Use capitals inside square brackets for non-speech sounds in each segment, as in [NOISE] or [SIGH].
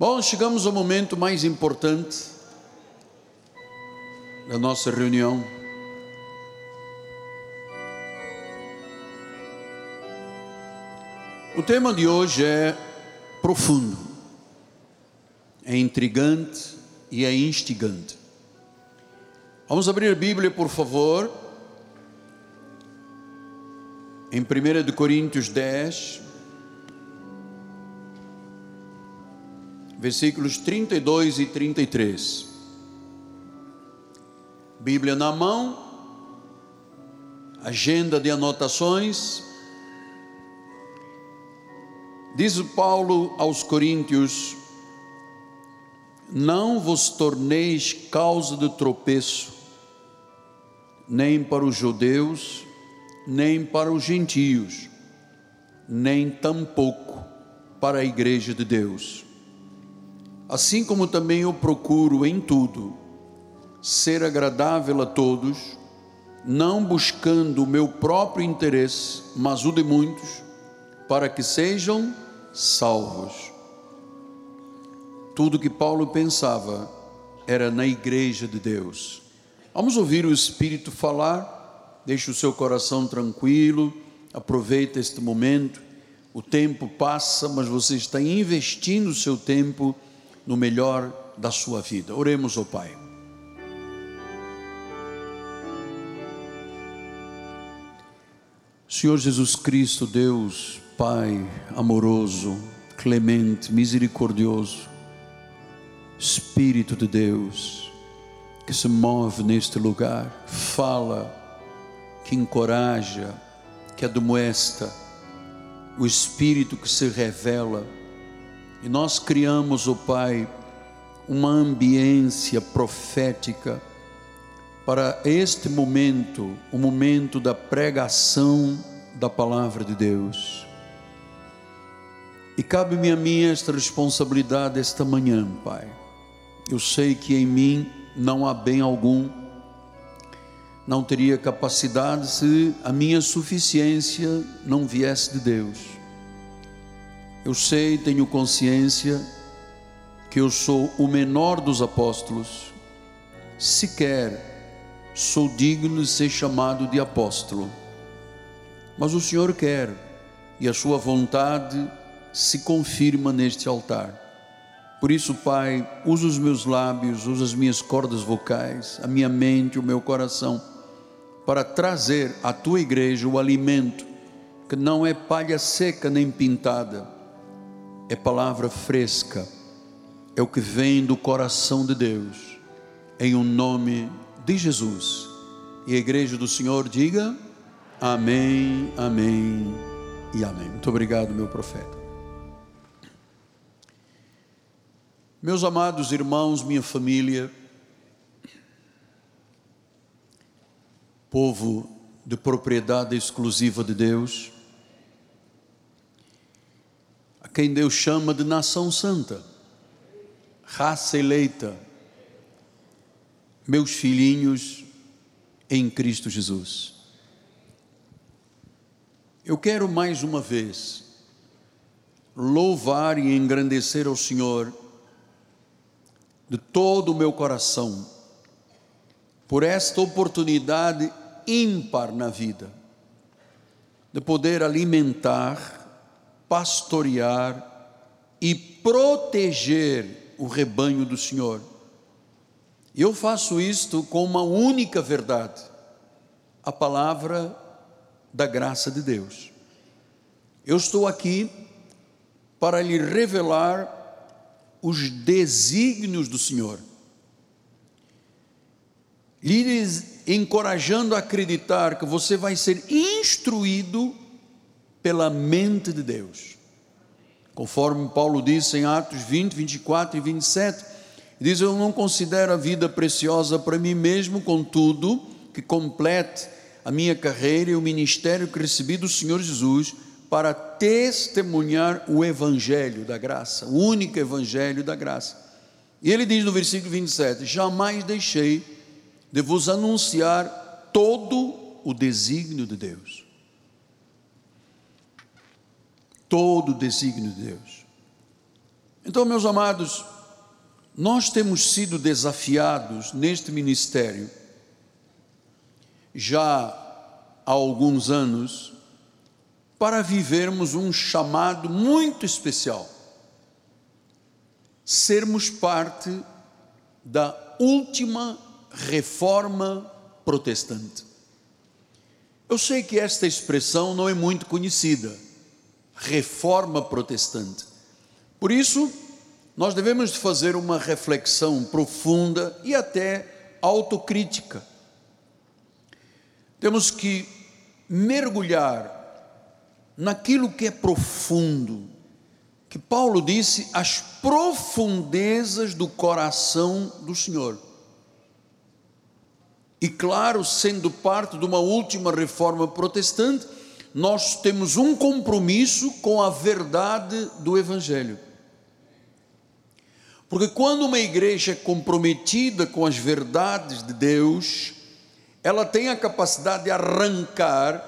Bom, chegamos ao momento mais importante da nossa reunião. O tema de hoje é profundo, é intrigante e é instigante. Vamos abrir a Bíblia, por favor, em 1 Coríntios 10, versículos 32 e 33. Bíblia na mão, agenda de anotações. Diz Paulo aos Coríntios: Não vos torneis causa de tropeço, nem para os judeus, nem para os gentios, nem tampouco para a igreja de Deus assim como também eu procuro em tudo ser agradável a todos, não buscando o meu próprio interesse, mas o de muitos, para que sejam salvos. Tudo que Paulo pensava era na igreja de Deus. Vamos ouvir o Espírito falar, deixe o seu coração tranquilo, aproveita este momento. O tempo passa, mas você está investindo o seu tempo no melhor da sua vida. Oremos ao Pai. Senhor Jesus Cristo, Deus, Pai amoroso, clemente, misericordioso, Espírito de Deus, que se move neste lugar, fala, que encoraja, que admoesta, o Espírito que se revela, e nós criamos, o Pai, uma ambiência profética para este momento, o momento da pregação da palavra de Deus. E cabe-me a mim esta responsabilidade esta manhã, Pai. Eu sei que em mim não há bem algum, não teria capacidade se a minha suficiência não viesse de Deus. Eu sei, tenho consciência que eu sou o menor dos apóstolos, sequer sou digno de ser chamado de apóstolo. Mas o Senhor quer, e a Sua vontade se confirma neste altar. Por isso, Pai, usa os meus lábios, usa as minhas cordas vocais, a minha mente, o meu coração, para trazer à tua igreja o alimento que não é palha seca nem pintada é palavra fresca, é o que vem do coração de Deus, em o um nome de Jesus. E a igreja do Senhor diga: Amém, Amém e Amém. Muito obrigado, meu profeta. Meus amados irmãos, minha família, povo de propriedade exclusiva de Deus, quem Deus chama de nação santa, raça eleita, meus filhinhos em Cristo Jesus. Eu quero mais uma vez louvar e engrandecer ao Senhor de todo o meu coração por esta oportunidade ímpar na vida de poder alimentar pastorear e proteger o rebanho do Senhor. Eu faço isto com uma única verdade, a palavra da graça de Deus. Eu estou aqui para lhe revelar os desígnios do Senhor, lhe encorajando a acreditar que você vai ser instruído pela mente de Deus. Conforme Paulo disse em Atos 20, 24 e 27, diz: Eu não considero a vida preciosa para mim mesmo, contudo, que complete a minha carreira e o ministério que recebi do Senhor Jesus para testemunhar o Evangelho da graça, o único Evangelho da graça. E ele diz no versículo 27: Jamais deixei de vos anunciar todo o desígnio de Deus todo o desígnio de Deus. Então, meus amados, nós temos sido desafiados neste ministério já há alguns anos para vivermos um chamado muito especial. Sermos parte da última reforma protestante. Eu sei que esta expressão não é muito conhecida, reforma protestante. Por isso, nós devemos fazer uma reflexão profunda e até autocrítica. Temos que mergulhar naquilo que é profundo, que Paulo disse, as profundezas do coração do Senhor. E claro, sendo parte de uma última reforma protestante, nós temos um compromisso com a verdade do Evangelho. Porque quando uma igreja é comprometida com as verdades de Deus, ela tem a capacidade de arrancar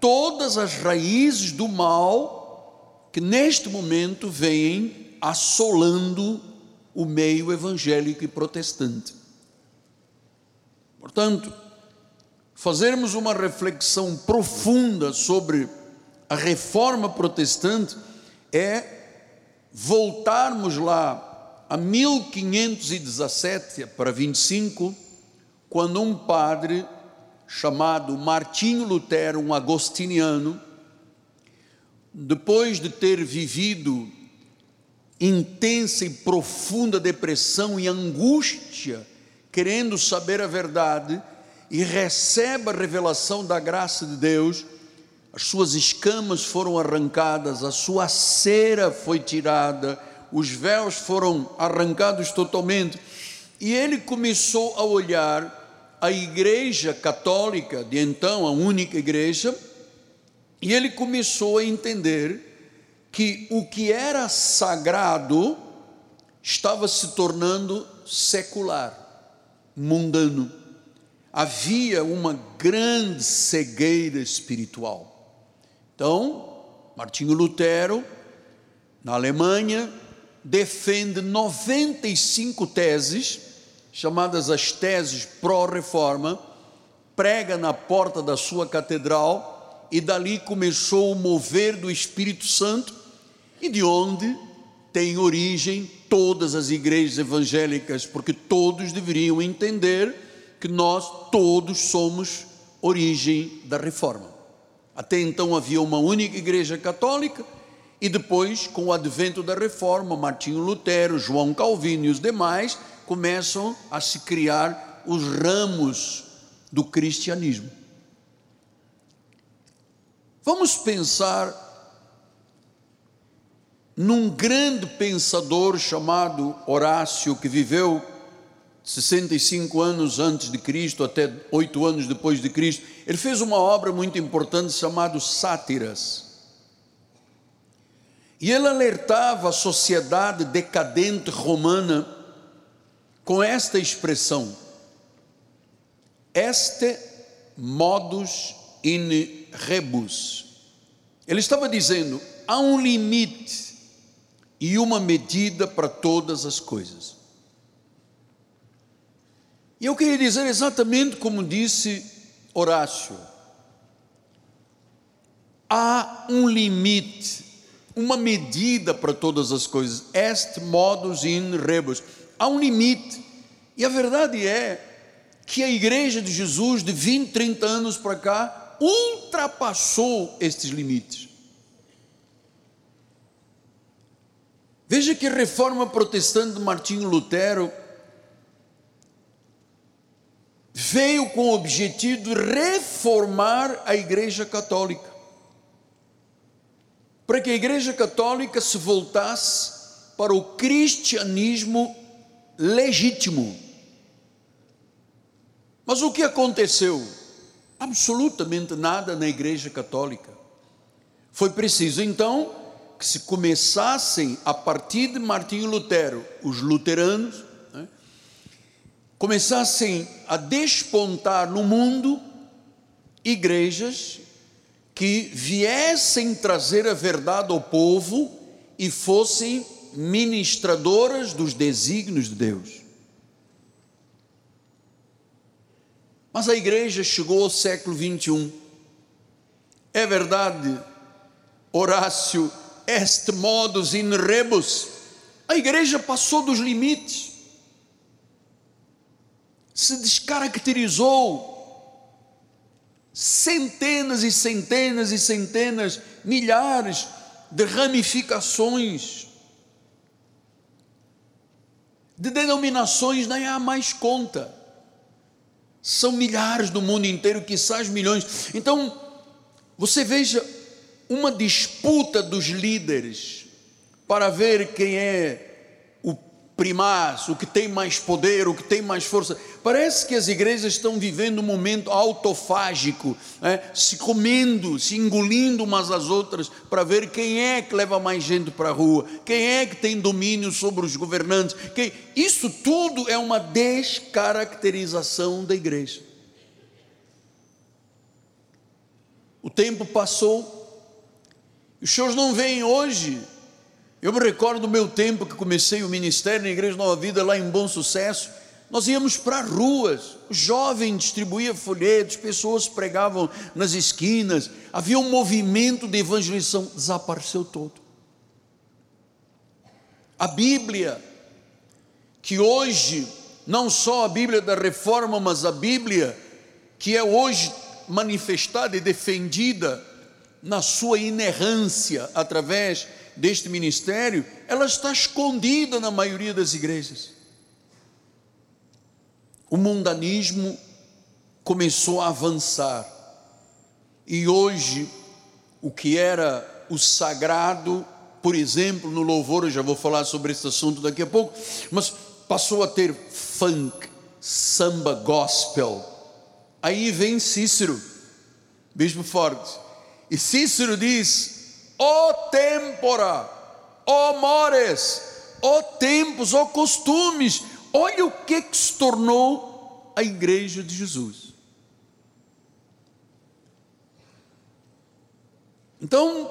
todas as raízes do mal que neste momento vêm assolando o meio evangélico e protestante. Portanto, fazermos uma reflexão profunda sobre a reforma protestante é voltarmos lá a 1517 para 25, quando um padre chamado Martinho Lutero, um agostiniano, depois de ter vivido intensa e profunda depressão e angústia, querendo saber a verdade, e recebe a revelação da graça de Deus, as suas escamas foram arrancadas, a sua cera foi tirada, os véus foram arrancados totalmente, e ele começou a olhar a igreja católica de então, a única igreja, e ele começou a entender que o que era sagrado estava se tornando secular, mundano. Havia uma grande cegueira espiritual. Então, Martinho Lutero, na Alemanha, defende 95 teses, chamadas as teses pró-reforma, prega na porta da sua catedral e dali começou o mover do Espírito Santo e de onde tem origem todas as igrejas evangélicas, porque todos deveriam entender que nós todos somos origem da reforma. Até então havia uma única igreja católica, e depois, com o advento da reforma, Martinho Lutero, João Calvino e os demais começam a se criar os ramos do cristianismo. Vamos pensar num grande pensador chamado Horácio, que viveu 65 anos antes de Cristo, até 8 anos depois de Cristo. Ele fez uma obra muito importante chamada Sátiras. E ele alertava a sociedade decadente romana com esta expressão: este modus in rebus. Ele estava dizendo: há um limite e uma medida para todas as coisas. E eu queria dizer exatamente como disse Horácio: há um limite uma medida para todas as coisas. Est modus in rebus. Há um limite. E a verdade é que a igreja de Jesus, de 20, 30 anos para cá, ultrapassou estes limites. Veja que a reforma protestante de Martinho Lutero veio com o objetivo de reformar a igreja católica para que a Igreja Católica se voltasse para o cristianismo legítimo. Mas o que aconteceu? Absolutamente nada na Igreja Católica. Foi preciso então que se começassem, a partir de Martinho Lutero, os luteranos, começassem a despontar no mundo igrejas que viessem trazer a verdade ao povo e fossem ministradoras dos desígnios de Deus. Mas a igreja chegou ao século 21. É verdade, Horácio, est modus in rebus. A igreja passou dos limites, se descaracterizou. Centenas e centenas e centenas, milhares de ramificações, de denominações, nem há mais conta. São milhares do mundo inteiro, quizás milhões. Então, você veja uma disputa dos líderes para ver quem é primaz, o que tem mais poder, o que tem mais força. Parece que as igrejas estão vivendo um momento autofágico, né? se comendo, se engolindo umas às outras, para ver quem é que leva mais gente para a rua, quem é que tem domínio sobre os governantes. Quem... Isso tudo é uma descaracterização da igreja. O tempo passou, os senhores não veem hoje. Eu me recordo do meu tempo que comecei o ministério na Igreja Nova Vida, lá em Bom Sucesso. Nós íamos para ruas, o jovem distribuía folhetos, pessoas pregavam nas esquinas, havia um movimento de evangelização, desapareceu todo. A Bíblia, que hoje, não só a Bíblia da reforma, mas a Bíblia que é hoje manifestada e defendida na sua inerrância através deste ministério, ela está escondida na maioria das igrejas. O mundanismo começou a avançar e hoje o que era o sagrado, por exemplo, no louvor, eu já vou falar sobre esse assunto daqui a pouco, mas passou a ter funk, samba gospel. Aí vem Cícero, bispo forte e Cícero diz: ó tempora, ó mores, ó tempos, ó costumes, olha o que, que se tornou a igreja de Jesus. Então,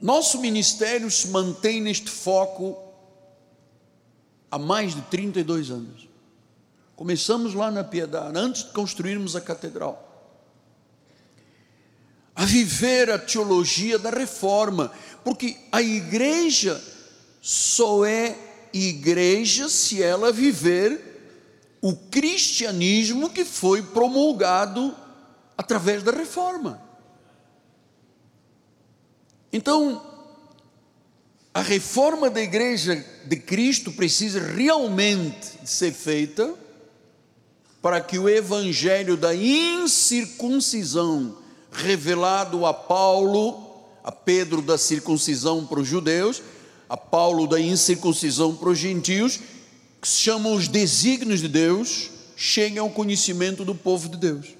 nosso ministério se mantém neste foco há mais de 32 anos. Começamos lá na Piedade, antes de construirmos a catedral a viver a teologia da reforma, porque a igreja só é igreja se ela viver o cristianismo que foi promulgado através da reforma. Então, a reforma da igreja de Cristo precisa realmente ser feita para que o evangelho da incircuncisão revelado a Paulo, a Pedro da circuncisão para os judeus, a Paulo da incircuncisão para os gentios, que se chamam os desígnios de Deus, cheguem ao conhecimento do povo de Deus.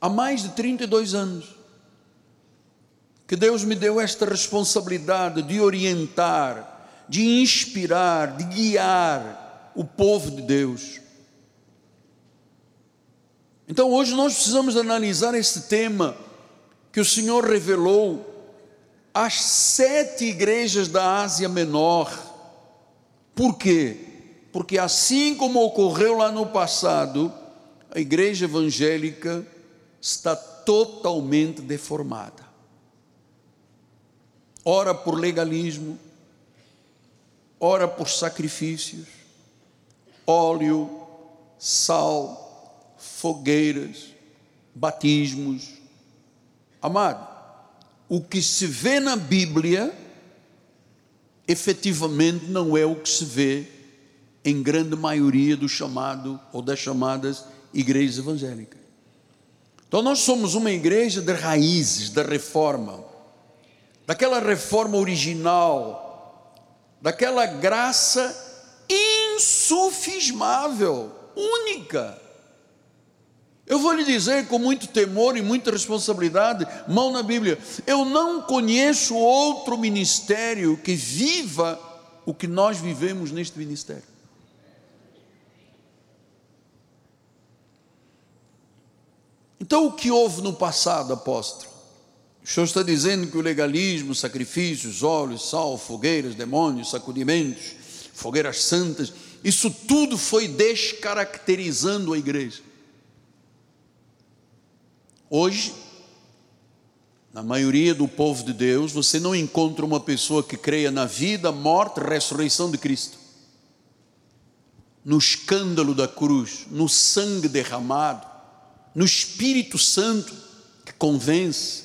Há mais de 32 anos que Deus me deu esta responsabilidade de orientar, de inspirar, de guiar o povo de Deus então hoje nós precisamos analisar esse tema que o Senhor revelou às sete igrejas da Ásia Menor. Por quê? Porque assim como ocorreu lá no passado, a igreja evangélica está totalmente deformada. Ora por legalismo, ora por sacrifícios, óleo, sal, fogueiras, batismos. Amado, o que se vê na Bíblia, efetivamente não é o que se vê em grande maioria do chamado ou das chamadas igrejas evangélicas. Então nós somos uma igreja de raízes, da reforma, daquela reforma original, daquela graça insufismável, única eu vou lhe dizer com muito temor e muita responsabilidade, mão na Bíblia, eu não conheço outro ministério que viva o que nós vivemos neste ministério. Então, o que houve no passado, apóstolo? O Senhor está dizendo que o legalismo, sacrifícios, óleos, sal, fogueiras, demônios, sacudimentos, fogueiras santas, isso tudo foi descaracterizando a igreja. Hoje, na maioria do povo de Deus, você não encontra uma pessoa que creia na vida, morte, ressurreição de Cristo, no escândalo da cruz, no sangue derramado, no Espírito Santo que convence,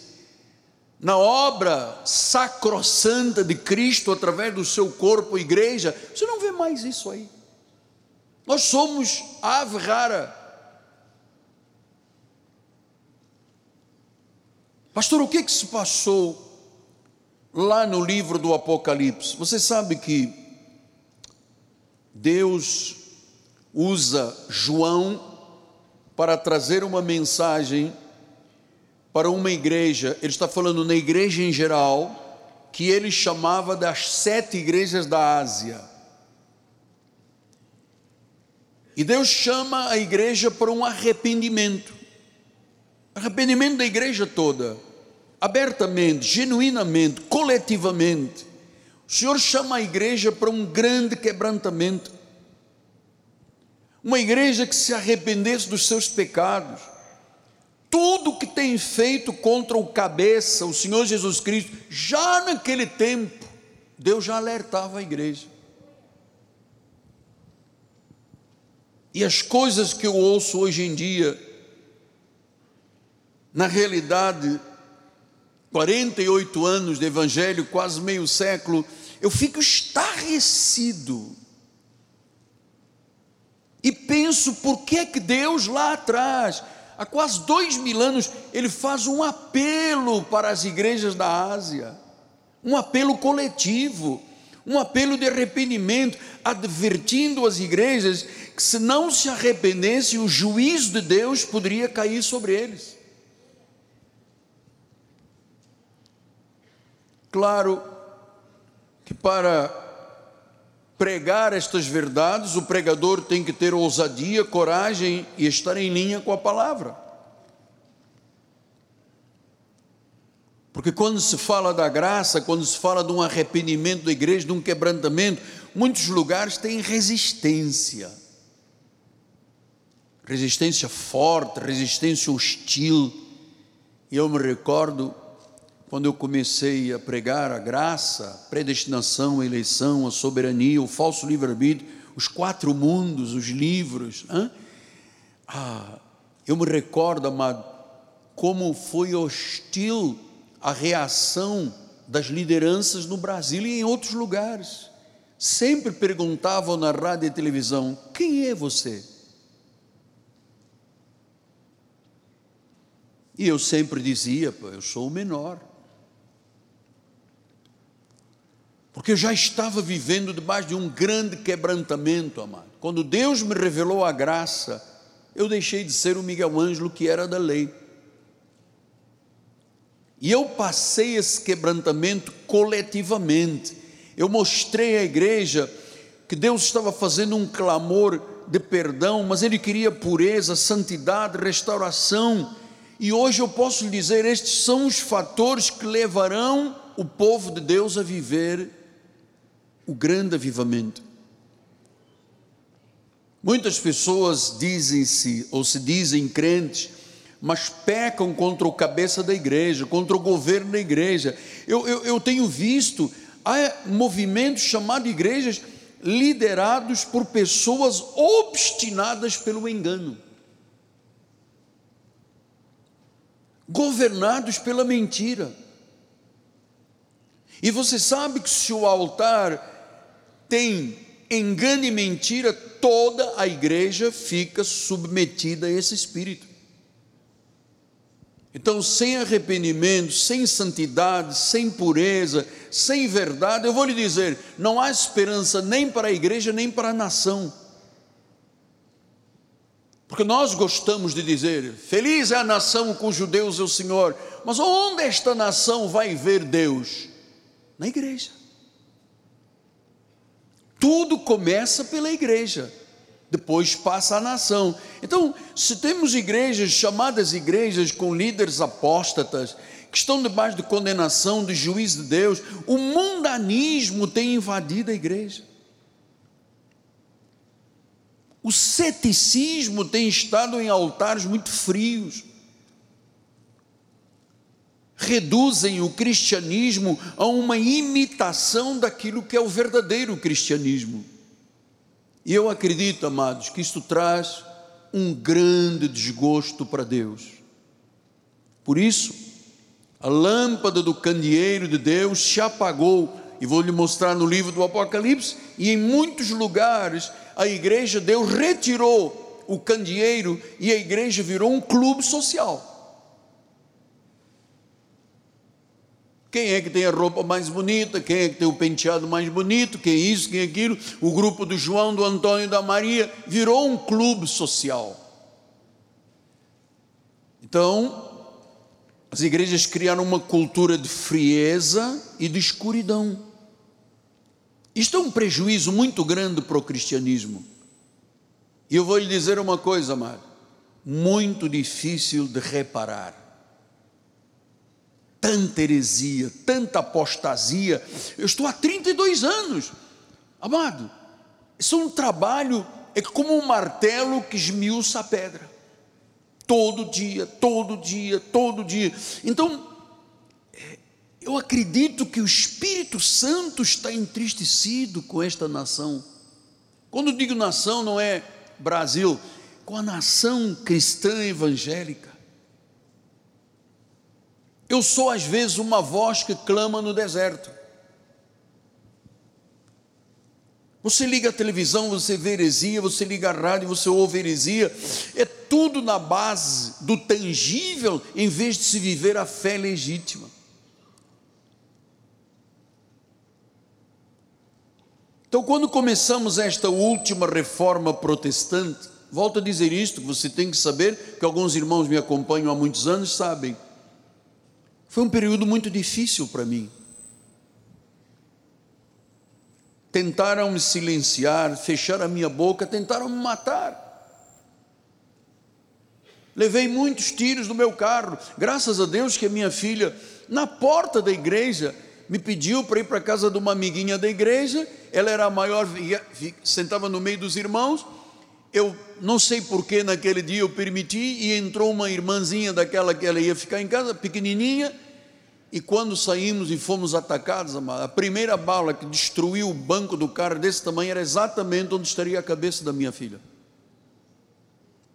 na obra sacrossanta de Cristo através do seu corpo, igreja, você não vê mais isso aí. Nós somos ave rara. Pastor, o que, que se passou lá no livro do Apocalipse? Você sabe que Deus usa João para trazer uma mensagem para uma igreja. Ele está falando na igreja em geral, que ele chamava das sete igrejas da Ásia. E Deus chama a igreja para um arrependimento. Arrependimento da igreja toda, abertamente, genuinamente, coletivamente. O Senhor chama a igreja para um grande quebrantamento. Uma igreja que se arrependesse dos seus pecados. Tudo que tem feito contra o cabeça, o Senhor Jesus Cristo, já naquele tempo, Deus já alertava a igreja. E as coisas que eu ouço hoje em dia, na realidade, 48 anos de evangelho, quase meio século, eu fico estarrecido. E penso por que que Deus lá atrás, há quase dois mil anos, ele faz um apelo para as igrejas da Ásia, um apelo coletivo, um apelo de arrependimento, advertindo as igrejas que se não se arrependessem, o juízo de Deus poderia cair sobre eles. Claro que para pregar estas verdades, o pregador tem que ter ousadia, coragem e estar em linha com a palavra. Porque quando se fala da graça, quando se fala de um arrependimento da igreja, de um quebrantamento, muitos lugares têm resistência. Resistência forte, resistência hostil. E eu me recordo quando eu comecei a pregar a graça, a predestinação, a eleição, a soberania, o falso livre-arbítrio, os quatro mundos, os livros. Ah, eu me recordo, amado, como foi hostil a reação das lideranças no Brasil e em outros lugares. Sempre perguntavam na rádio e televisão: quem é você? E eu sempre dizia: eu sou o menor. Porque eu já estava vivendo debaixo de um grande quebrantamento, amado. Quando Deus me revelou a graça, eu deixei de ser o Miguel Ângelo que era da lei. E eu passei esse quebrantamento coletivamente. Eu mostrei à igreja que Deus estava fazendo um clamor de perdão, mas Ele queria pureza, santidade, restauração. E hoje eu posso lhe dizer: estes são os fatores que levarão o povo de Deus a viver o grande avivamento. Muitas pessoas dizem-se ou se dizem crentes, mas pecam contra o cabeça da igreja, contra o governo da igreja. Eu, eu, eu tenho visto, há movimentos chamados igrejas liderados por pessoas obstinadas pelo engano, governados pela mentira. E você sabe que se o altar tem engano e mentira, toda a igreja fica submetida a esse espírito. Então, sem arrependimento, sem santidade, sem pureza, sem verdade, eu vou lhe dizer: não há esperança nem para a igreja, nem para a nação. Porque nós gostamos de dizer: feliz é a nação cujo Deus é o Senhor, mas onde esta nação vai ver Deus? Na igreja. Tudo começa pela igreja, depois passa a nação. Então, se temos igrejas chamadas igrejas com líderes apóstatas, que estão debaixo de condenação, de juízo de Deus. O mundanismo tem invadido a igreja. O ceticismo tem estado em altares muito frios. Reduzem o cristianismo a uma imitação daquilo que é o verdadeiro cristianismo. E eu acredito, amados, que isto traz um grande desgosto para Deus. Por isso, a lâmpada do candeeiro de Deus se apagou, e vou lhe mostrar no livro do Apocalipse, e em muitos lugares a igreja, Deus retirou o candeeiro e a igreja virou um clube social. Quem é que tem a roupa mais bonita? Quem é que tem o penteado mais bonito? Quem é isso, quem é aquilo? O grupo do João, do Antônio, da Maria virou um clube social. Então, as igrejas criaram uma cultura de frieza e de escuridão. Isto é um prejuízo muito grande para o cristianismo. E eu vou lhe dizer uma coisa, amado, muito difícil de reparar tanta heresia, tanta apostasia. Eu estou há 32 anos, amado. Isso é um trabalho, é como um martelo que esmiuça a pedra. Todo dia, todo dia, todo dia. Então, é, eu acredito que o Espírito Santo está entristecido com esta nação. Quando digo nação, não é Brasil, com a nação cristã evangélica. Eu sou às vezes uma voz que clama no deserto. Você liga a televisão, você vê heresia, você liga a rádio, você ouve heresia. É tudo na base do tangível, em vez de se viver a fé legítima. Então, quando começamos esta última reforma protestante, volto a dizer isto, que você tem que saber, que alguns irmãos me acompanham há muitos anos, sabem. Foi um período muito difícil para mim. Tentaram me silenciar, fechar a minha boca, tentaram me matar. Levei muitos tiros no meu carro. Graças a Deus que a minha filha, na porta da igreja, me pediu para ir para a casa de uma amiguinha da igreja. Ela era a maior, sentava no meio dos irmãos. Eu não sei porquê naquele dia eu permiti e entrou uma irmãzinha daquela que ela ia ficar em casa, pequenininha, e quando saímos e fomos atacados, a primeira bala que destruiu o banco do carro desse tamanho era exatamente onde estaria a cabeça da minha filha.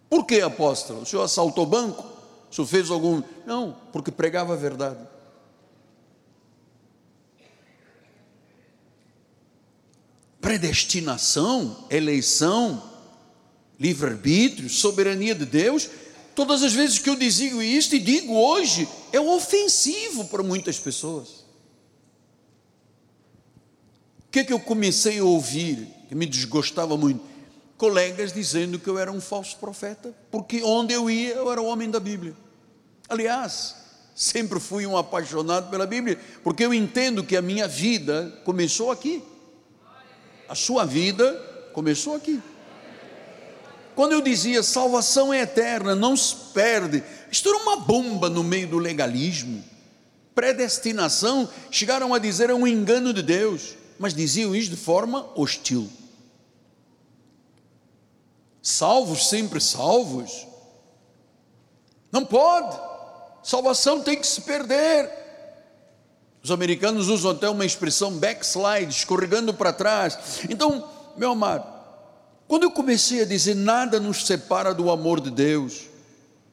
Por que, apóstolo? O senhor assaltou o banco? O senhor fez algum. Não, porque pregava a verdade. Predestinação, eleição, livre-arbítrio, soberania de Deus Todas as vezes que eu digo isto e digo hoje, é ofensivo para muitas pessoas. O que é que eu comecei a ouvir, que me desgostava muito? Colegas dizendo que eu era um falso profeta, porque onde eu ia eu era o homem da Bíblia. Aliás, sempre fui um apaixonado pela Bíblia, porque eu entendo que a minha vida começou aqui. A sua vida começou aqui. Quando eu dizia salvação é eterna, não se perde, isto era uma bomba no meio do legalismo. Predestinação, chegaram a dizer é um engano de Deus, mas diziam isso de forma hostil. Salvos, sempre salvos. Não pode, salvação tem que se perder. Os americanos usam até uma expressão backslide, escorregando para trás. Então, meu amado, quando eu comecei a dizer nada nos separa do amor de Deus,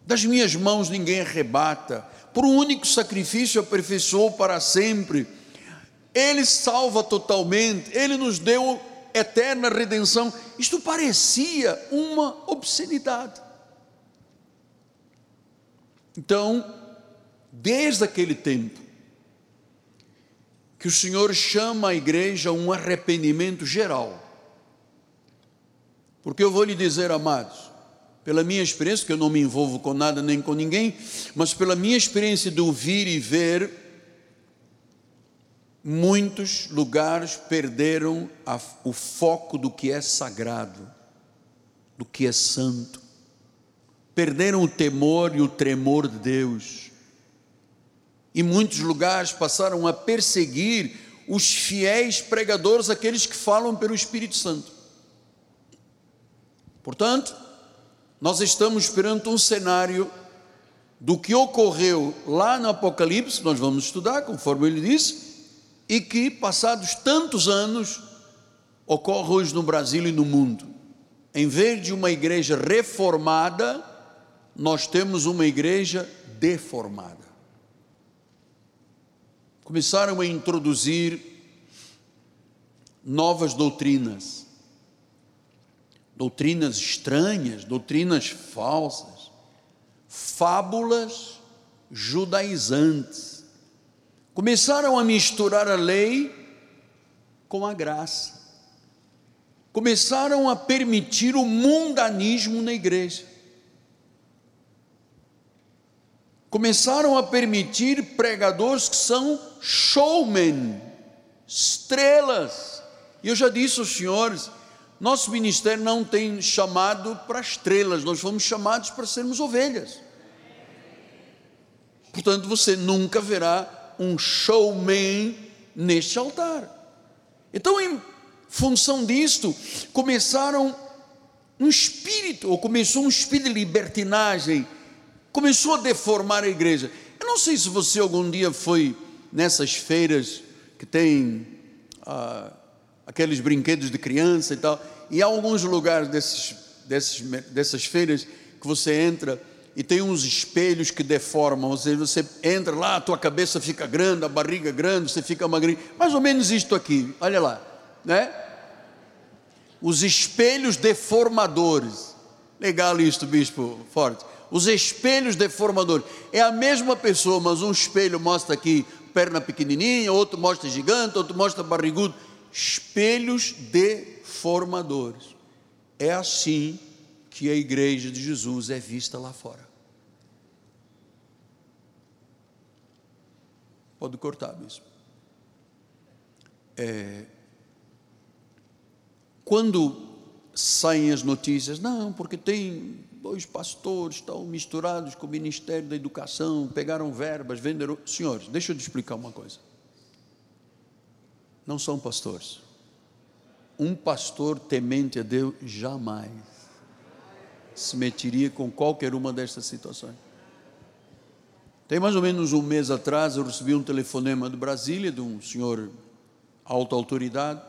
das minhas mãos ninguém arrebata, por um único sacrifício aperfeiçoou para sempre, Ele salva totalmente, Ele nos deu eterna redenção. Isto parecia uma obscenidade. Então, desde aquele tempo, que o Senhor chama a igreja a um arrependimento geral porque eu vou lhe dizer, amados, pela minha experiência, que eu não me envolvo com nada nem com ninguém, mas pela minha experiência de ouvir e ver, muitos lugares perderam a, o foco do que é sagrado, do que é santo, perderam o temor e o tremor de Deus. e muitos lugares passaram a perseguir os fiéis pregadores, aqueles que falam pelo Espírito Santo. Portanto, nós estamos perante um cenário do que ocorreu lá no Apocalipse, nós vamos estudar, conforme ele disse, e que, passados tantos anos, ocorre hoje no Brasil e no mundo. Em vez de uma igreja reformada, nós temos uma igreja deformada. Começaram a introduzir novas doutrinas, doutrinas estranhas, doutrinas falsas, fábulas judaizantes. Começaram a misturar a lei com a graça. Começaram a permitir o mundanismo na igreja. Começaram a permitir pregadores que são showmen, estrelas. E eu já disse aos senhores, nosso ministério não tem chamado para estrelas, nós fomos chamados para sermos ovelhas. Portanto, você nunca verá um showman neste altar. Então, em função disto, começaram um espírito, ou começou um espírito de libertinagem, começou a deformar a igreja. Eu não sei se você algum dia foi nessas feiras que tem ah, aqueles brinquedos de criança e tal, e há alguns lugares desses, desses, dessas feiras que você entra e tem uns espelhos que deformam, ou seja, você entra lá, a tua cabeça fica grande, a barriga grande, você fica magrinho, mais ou menos isto aqui, olha lá, né? Os espelhos deformadores, legal isto, bispo Forte, os espelhos deformadores, é a mesma pessoa, mas um espelho mostra aqui perna pequenininha, outro mostra gigante, outro mostra barrigudo, espelhos deformadores, é assim que a igreja de Jesus é vista lá fora. Pode cortar, bispo. É, quando saem as notícias, não, porque tem dois pastores estão misturados com o Ministério da Educação, pegaram verbas, venderam. Senhores, deixa eu te explicar uma coisa. Não são pastores. Um pastor temente a Deus jamais se meteria com qualquer uma destas situações. Tem mais ou menos um mês atrás, eu recebi um telefonema de Brasília, de um senhor alta autoridade.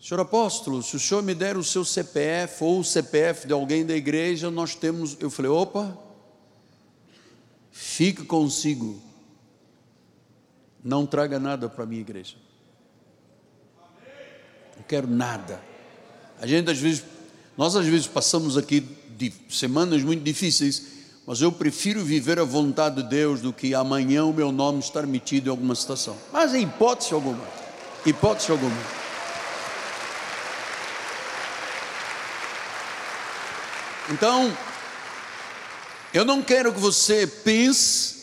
Senhor apóstolo, se o senhor me der o seu CPF ou o CPF de alguém da igreja, nós temos. Eu falei, opa, fique consigo, não traga nada para a minha igreja. Não quero nada. A gente às vezes nós às vezes passamos aqui de semanas muito difíceis, mas eu prefiro viver a vontade de Deus do que amanhã o meu nome estar metido em alguma situação. Mas em hipótese alguma, hipótese alguma. Então, eu não quero que você pense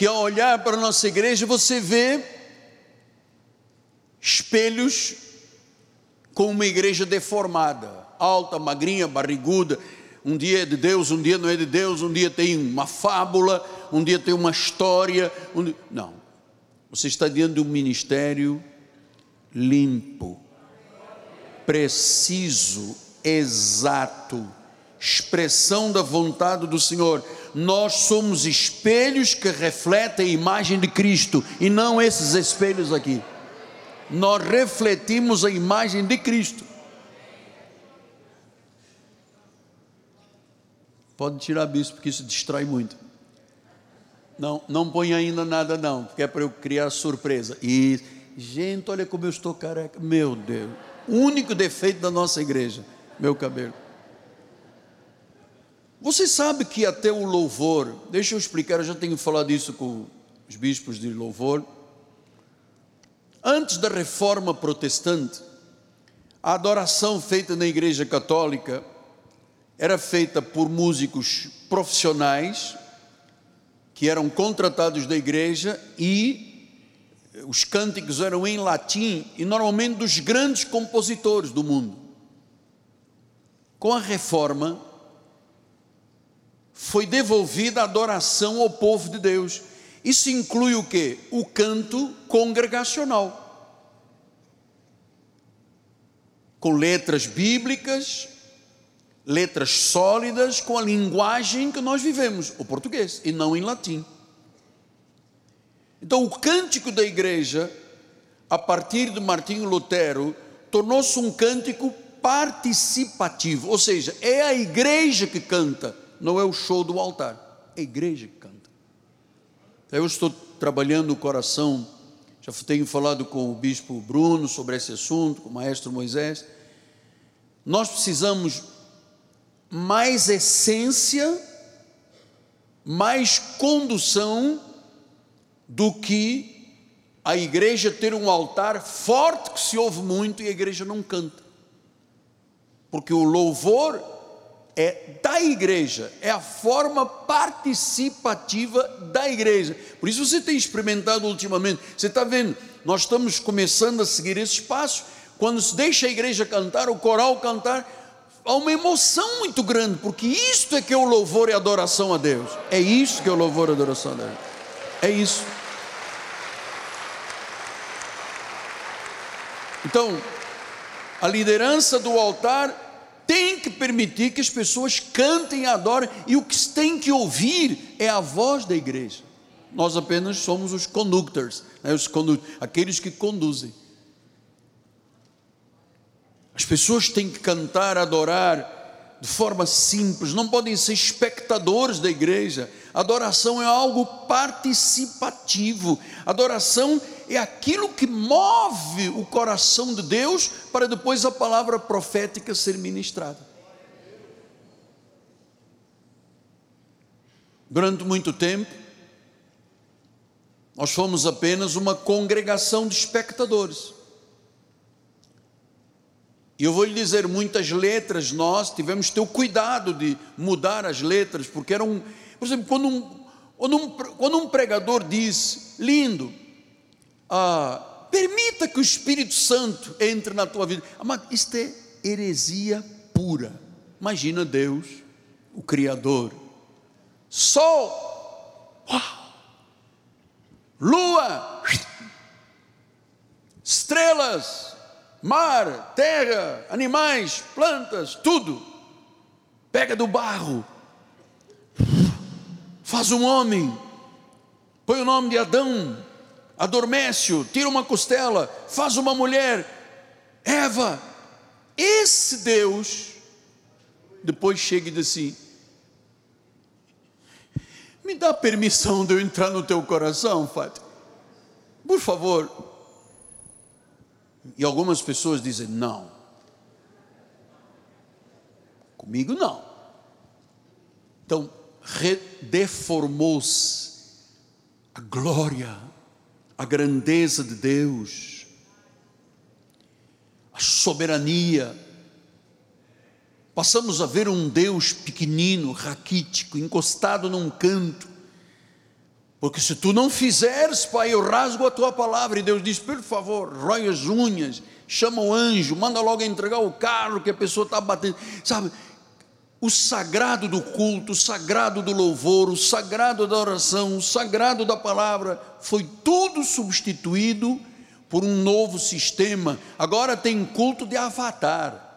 que ao olhar para a nossa igreja você vê espelhos com uma igreja deformada, alta, magrinha, barriguda. Um dia é de Deus, um dia não é de Deus, um dia tem uma fábula, um dia tem uma história. Um dia... Não. Você está diante de um ministério limpo, preciso, exato, expressão da vontade do Senhor. Nós somos espelhos que refletem a imagem de Cristo e não esses espelhos aqui nós refletimos a imagem de Cristo. Pode tirar bispo, porque isso distrai muito. Não, não põe ainda nada não, porque é para eu criar surpresa. E, gente, olha como eu estou careca. Meu Deus. O único defeito da nossa igreja, meu cabelo. Você sabe que até o louvor, deixa eu explicar, eu já tenho falado isso com os bispos de louvor Antes da reforma protestante, a adoração feita na Igreja Católica era feita por músicos profissionais que eram contratados da igreja e os cânticos eram em latim e normalmente dos grandes compositores do mundo. Com a reforma, foi devolvida a adoração ao povo de Deus. Isso inclui o que? O canto congregacional. Com letras bíblicas, letras sólidas, com a linguagem que nós vivemos, o português, e não em latim. Então, o cântico da igreja, a partir de Martinho Lutero, tornou-se um cântico participativo, ou seja, é a igreja que canta, não é o show do altar, é a igreja que canta. Eu estou trabalhando o coração, já tenho falado com o bispo Bruno sobre esse assunto, com o maestro Moisés. Nós precisamos mais essência, mais condução do que a igreja ter um altar forte que se ouve muito e a igreja não canta. Porque o louvor é da igreja, é a forma participativa da igreja. Por isso você tem experimentado ultimamente, você está vendo, nós estamos começando a seguir esse espaço. Quando se deixa a igreja cantar, o coral cantar, há uma emoção muito grande, porque isto é que é o louvor e adoração a Deus. É isso que é o louvor e adoração a Deus. É isso. Então, a liderança do altar tem que permitir que as pessoas cantem e adorem, e o que tem que ouvir é a voz da igreja. Nós apenas somos os conductors, né, os condu aqueles que conduzem. As pessoas têm que cantar, adorar de forma simples, não podem ser espectadores da igreja. Adoração é algo participativo. Adoração é aquilo que move o coração de Deus para depois a palavra profética ser ministrada. Durante muito tempo, nós fomos apenas uma congregação de espectadores. E eu vou lhe dizer, muitas letras nós tivemos que ter o cuidado de mudar as letras, porque eram, por exemplo, quando um, quando um, quando um pregador diz, lindo, ah, permita que o Espírito Santo entre na tua vida. Mas isto é heresia pura. Imagina Deus, o Criador. Sol, lua, estrelas, mar, terra, animais, plantas, tudo. Pega do barro, faz um homem, põe o nome de Adão, adormece-o, tira uma costela, faz uma mulher, Eva, esse Deus, depois chega e diz assim: me dá permissão de eu entrar no teu coração, Fátima, por favor. E algumas pessoas dizem: não, comigo não. Então, deformou-se a glória a grandeza de Deus, a soberania. Passamos a ver um Deus pequenino, raquítico, encostado num canto. Porque se tu não fizeres, Pai, eu rasgo a tua palavra. E Deus diz: por favor, rói as unhas, chama o anjo, manda logo entregar o carro que a pessoa está batendo. Sabe, o sagrado do culto, o sagrado do louvor, o sagrado da oração, o sagrado da palavra, foi tudo substituído por um novo sistema. Agora tem culto de avatar.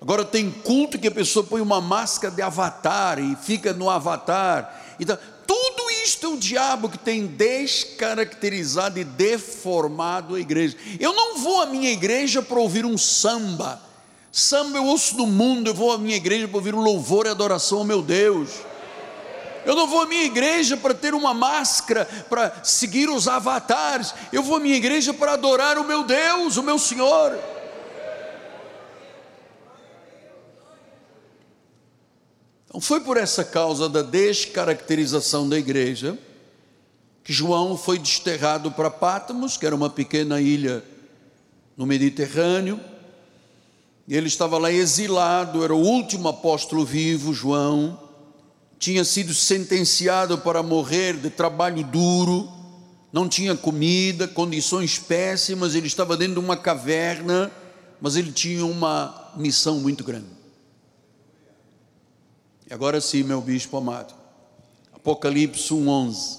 Agora tem culto que a pessoa põe uma máscara de avatar e fica no avatar. Então, tudo isto é o diabo que tem descaracterizado e deformado a igreja. Eu não vou à minha igreja para ouvir um samba Samba eu ouço do mundo, eu vou à minha igreja para ouvir um louvor e adoração ao meu Deus. Eu não vou à minha igreja para ter uma máscara, para seguir os avatares. Eu vou à minha igreja para adorar o meu Deus, o meu Senhor. Então foi por essa causa da descaracterização da igreja que João foi desterrado para Patmos, que era uma pequena ilha no Mediterrâneo ele estava lá exilado, era o último apóstolo vivo, João, tinha sido sentenciado para morrer de trabalho duro, não tinha comida, condições péssimas, ele estava dentro de uma caverna, mas ele tinha uma missão muito grande. Agora sim, meu bispo amado. Apocalipse 1:11.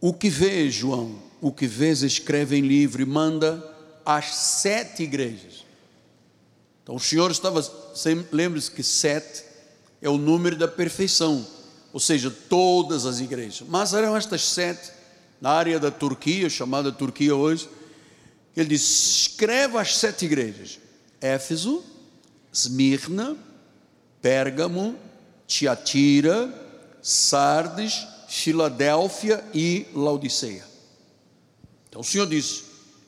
O que vês, João? O que vês escreve em livro e manda às sete igrejas. Então o Senhor estava, lembre-se que sete é o número da perfeição, ou seja, todas as igrejas. Mas eram estas sete na área da Turquia, chamada Turquia hoje. Ele diz: escreva as sete igrejas: Éfeso, Esmirna, Pérgamo, Tiatira, Sardes, Filadélfia e Laodiceia. Então o Senhor disse: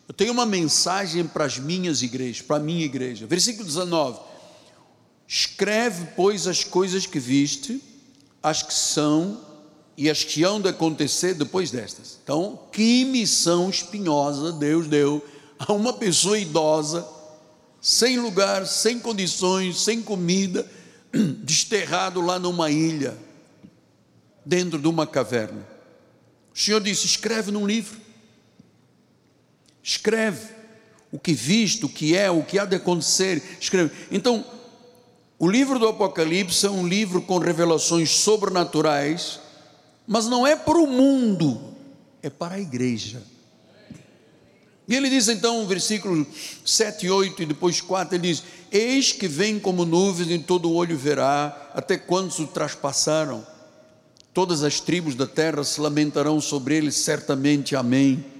Eu tenho uma mensagem para as minhas igrejas, para a minha igreja. Versículo 19: Escreve, pois, as coisas que viste, as que são e as que hão de acontecer depois destas. Então, que missão espinhosa Deus deu a uma pessoa idosa, sem lugar, sem condições, sem comida, [CLEARS THROAT] desterrado lá numa ilha, dentro de uma caverna. O Senhor disse: escreve num livro, escreve o que viste, o que é, o que há de acontecer, escreve. Então, o livro do Apocalipse é um livro com revelações sobrenaturais, mas não é para o mundo, é para a igreja. E ele diz então, versículo 7 e 8 e depois 4, ele diz: Eis que vem como nuvens, e todo o olho verá, até quantos o traspassaram. Todas as tribos da terra se lamentarão sobre ele, certamente. Amém.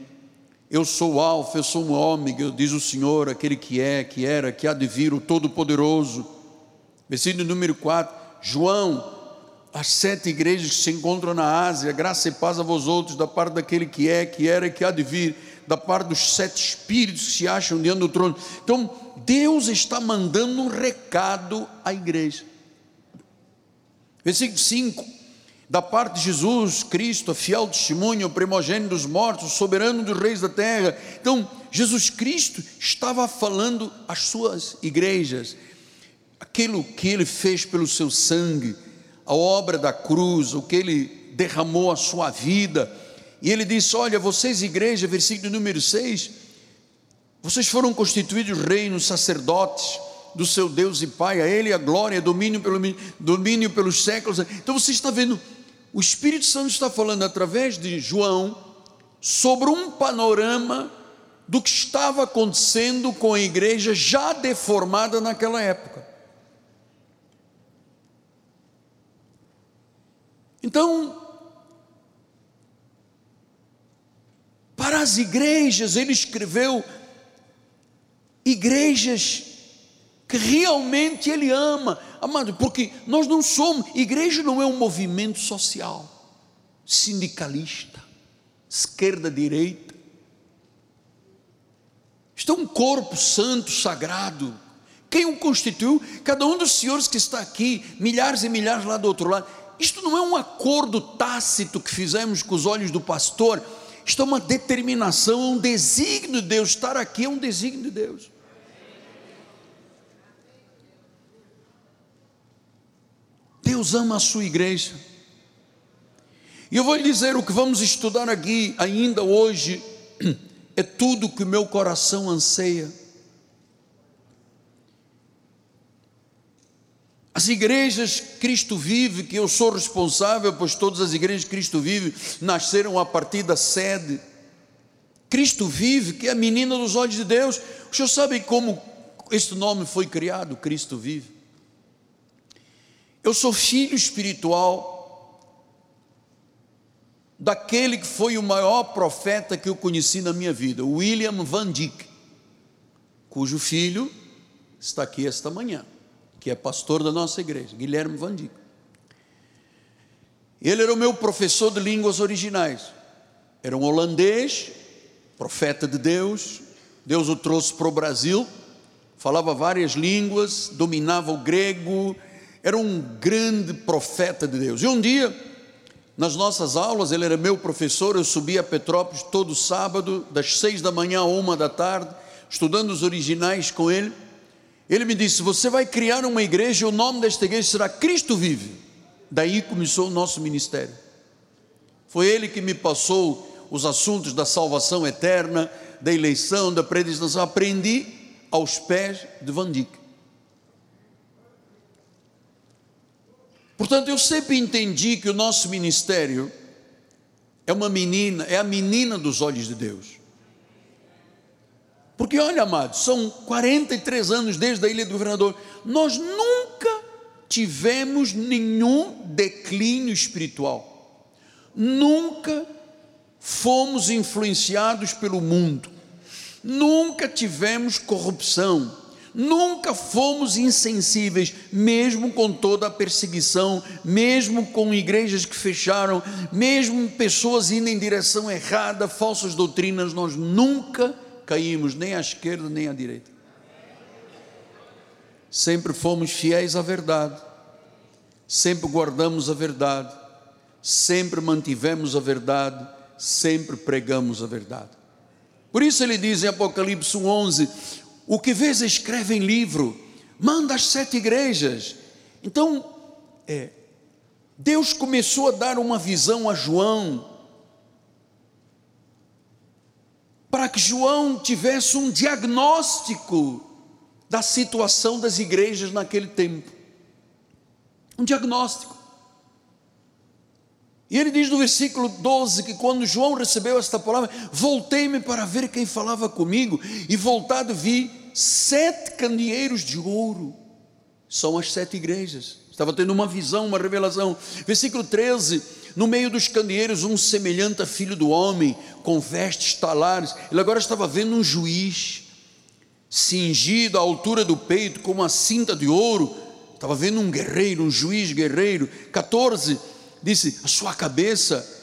Eu sou o Alfa, eu sou o Ômega, diz o Senhor, aquele que é, que era, que há de vir, o Todo-Poderoso. Versículo número 4: João, as sete igrejas que se encontram na Ásia, graça e paz a vós outros, da parte daquele que é, que era e que há de vir da parte dos sete espíritos que se acham diante do trono. Então, Deus está mandando um recado à igreja. Versículo 5: da parte de Jesus Cristo, fiel testemunho, primogênito dos mortos, soberano dos reis da terra. Então, Jesus Cristo estava falando às suas igrejas, aquilo que ele fez pelo seu sangue, a obra da cruz, o que ele derramou a sua vida e ele disse: Olha, vocês, igreja, versículo número 6, vocês foram constituídos reinos, sacerdotes do seu Deus e Pai, a Ele a glória, domínio, pelo, domínio pelos séculos. Então você está vendo, o Espírito Santo está falando através de João sobre um panorama do que estava acontecendo com a igreja já deformada naquela época. Então, Para as igrejas, ele escreveu igrejas que realmente ele ama, amado, porque nós não somos, igreja não é um movimento social, sindicalista, esquerda, direita. Isto é um corpo santo, sagrado. Quem o constituiu? Cada um dos senhores que está aqui, milhares e milhares lá do outro lado. Isto não é um acordo tácito que fizemos com os olhos do pastor isto é uma determinação, um desígnio de Deus. Estar aqui é um desígnio de Deus. Deus ama a sua igreja. E eu vou lhe dizer o que vamos estudar aqui ainda hoje, [CLEARS THROAT] é tudo que o meu coração anseia. As igrejas Cristo Vive, que eu sou responsável, pois todas as igrejas Cristo Vive nasceram a partir da sede. Cristo Vive, que é a menina dos olhos de Deus. O senhor sabe como este nome foi criado, Cristo Vive? Eu sou filho espiritual daquele que foi o maior profeta que eu conheci na minha vida, William Van Dyck, cujo filho está aqui esta manhã que é pastor da nossa igreja, Guilherme Vandico. Ele era o meu professor de línguas originais. Era um holandês, profeta de Deus. Deus o trouxe para o Brasil, falava várias línguas, dominava o grego, era um grande profeta de Deus. E um dia, nas nossas aulas, ele era meu professor, eu subia a Petrópolis todo sábado, das seis da manhã a uma da tarde, estudando os originais com ele. Ele me disse: Você vai criar uma igreja, e o nome desta igreja será Cristo Vive. Daí começou o nosso ministério. Foi ele que me passou os assuntos da salvação eterna, da eleição, da predestinação. Aprendi aos pés de Van Dyck. Portanto, eu sempre entendi que o nosso ministério é uma menina, é a menina dos olhos de Deus. Porque olha, amados, são 43 anos desde a ilha do governador. Nós nunca tivemos nenhum declínio espiritual. Nunca fomos influenciados pelo mundo. Nunca tivemos corrupção Nunca fomos insensíveis, mesmo com toda a perseguição, mesmo com igrejas que fecharam, mesmo pessoas indo em direção errada, falsas doutrinas, nós nunca caímos, nem à esquerda nem à direita. Sempre fomos fiéis à verdade, sempre guardamos a verdade, sempre mantivemos a verdade, sempre pregamos a verdade. Por isso ele diz em Apocalipse 11: o que vês escreve em livro, manda às sete igrejas. Então, é, Deus começou a dar uma visão a João, para que João tivesse um diagnóstico da situação das igrejas naquele tempo. Um diagnóstico. E ele diz no versículo 12 que quando João recebeu esta palavra, voltei-me para ver quem falava comigo, e voltado vi sete candeeiros de ouro. São as sete igrejas. Estava tendo uma visão, uma revelação. Versículo 13: No meio dos candeeiros, um semelhante a filho do homem, com vestes talares. Ele agora estava vendo um juiz, cingido à altura do peito, com uma cinta de ouro. Estava vendo um guerreiro, um juiz guerreiro. 14 disse: A sua cabeça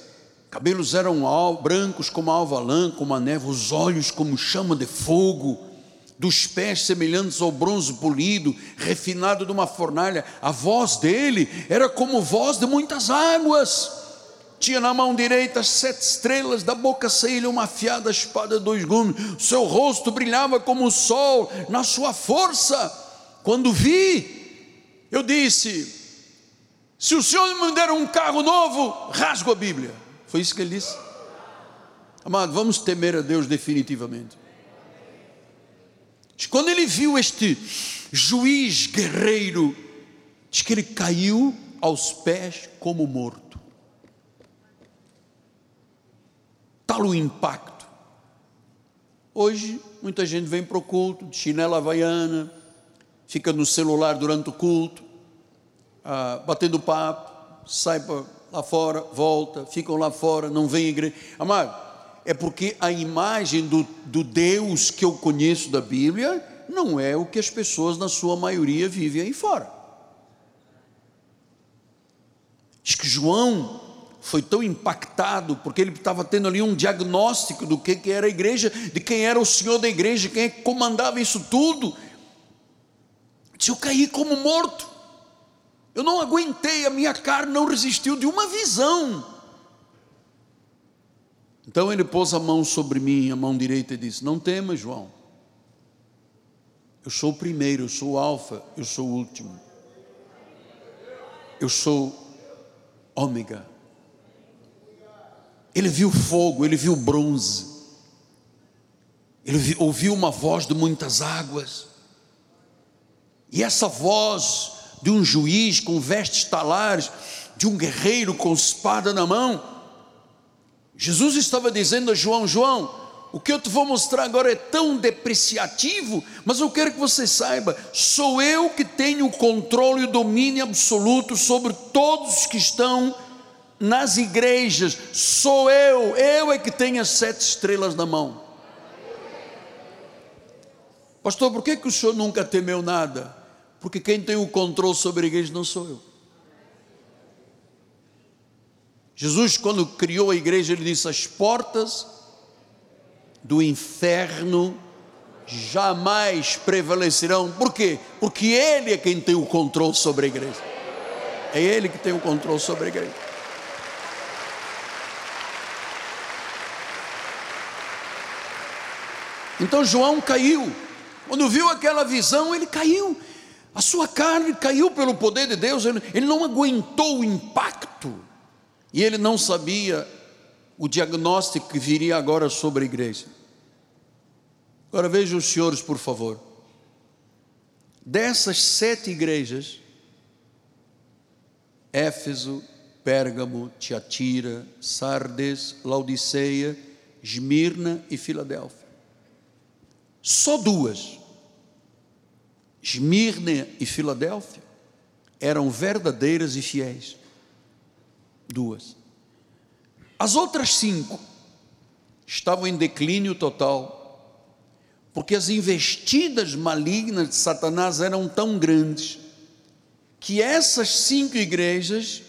cabelos eram brancos como a alva lã, como a neve, os olhos como chama de fogo, dos pés semelhantes ao bronze polido, refinado de uma fornalha. A voz dele era como voz de muitas águas. Tinha na mão direita sete estrelas, da boca saía uma afiada espada de dois gumes. Seu rosto brilhava como o sol na sua força. Quando vi, eu disse: Se o Senhor me der um carro novo, rasgo a Bíblia. Foi isso que ele disse. Amado, vamos temer a Deus definitivamente. Quando ele viu este juiz guerreiro, diz que ele caiu aos pés como morto. Tal o impacto. Hoje, muita gente vem para o culto, de chinela havaiana, fica no celular durante o culto, ah, batendo papo, sai para lá fora, volta, ficam lá fora, não vem igreja. Amado, é porque a imagem do, do Deus que eu conheço da Bíblia não é o que as pessoas, na sua maioria, vivem aí fora. Diz que João foi tão impactado, porque ele estava tendo ali um diagnóstico do que, que era a igreja, de quem era o senhor da igreja, quem é que comandava isso tudo. Se eu caí como morto, eu não aguentei, a minha carne não resistiu de uma visão então ele pôs a mão sobre mim, a mão direita, e disse: Não temas, João. Eu sou o primeiro, eu sou o Alfa, eu sou o último. Eu sou ômega. Ele viu fogo, ele viu bronze. Ele viu, ouviu uma voz de muitas águas. E essa voz de um juiz com vestes talares, de um guerreiro com espada na mão, Jesus estava dizendo a João: João, o que eu te vou mostrar agora é tão depreciativo, mas eu quero que você saiba: sou eu que tenho o controle e o domínio absoluto sobre todos que estão nas igrejas, sou eu, eu é que tenho as sete estrelas na mão. Pastor, por que, que o senhor nunca temeu nada? Porque quem tem o controle sobre a igreja não sou eu. Jesus, quando criou a igreja, ele disse: as portas do inferno jamais prevalecerão. Por quê? Porque Ele é quem tem o controle sobre a igreja. É Ele que tem o controle sobre a igreja. Então João caiu. Quando viu aquela visão, ele caiu. A sua carne caiu pelo poder de Deus. Ele, ele não aguentou o impacto. E ele não sabia o diagnóstico que viria agora sobre a igreja. Agora vejam os senhores, por favor. Dessas sete igrejas, Éfeso, Pérgamo, Tiatira, Sardes, Laodiceia, Esmirna e Filadélfia. Só duas, Esmirna e Filadélfia, eram verdadeiras e fiéis. Duas. As outras cinco estavam em declínio total, porque as investidas malignas de Satanás eram tão grandes que essas cinco igrejas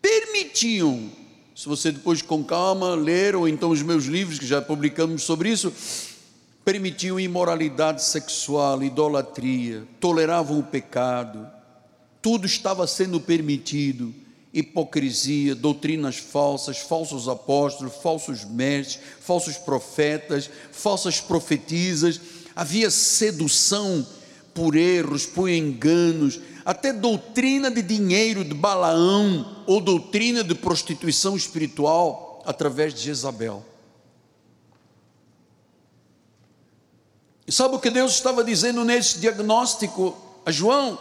permitiam, se você depois com calma ler, ou então os meus livros que já publicamos sobre isso, permitiam imoralidade sexual, idolatria, toleravam o pecado, tudo estava sendo permitido hipocrisia, doutrinas falsas, falsos apóstolos, falsos mestres, falsos profetas, falsas profetisas, havia sedução por erros, por enganos, até doutrina de dinheiro de Balaão ou doutrina de prostituição espiritual através de Jezabel. E sabe o que Deus estava dizendo nesse diagnóstico a João?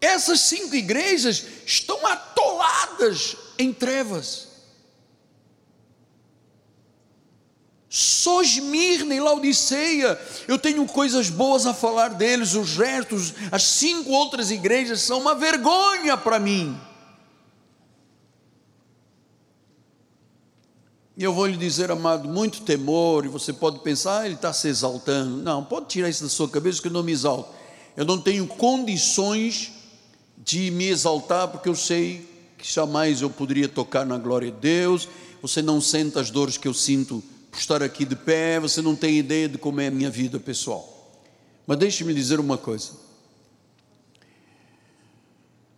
Essas cinco igrejas estão atoladas em trevas. Só Esmirna e Laodiceia, eu tenho coisas boas a falar deles, os restos, as cinco outras igrejas são uma vergonha para mim. E eu vou lhe dizer, amado, muito temor, e você pode pensar, ah, ele está se exaltando. Não, pode tirar isso da sua cabeça que eu não me exalto. Eu não tenho condições de me exaltar, porque eu sei que jamais eu poderia tocar na glória de Deus. Você não sente as dores que eu sinto por estar aqui de pé, você não tem ideia de como é a minha vida pessoal. Mas deixe-me dizer uma coisa.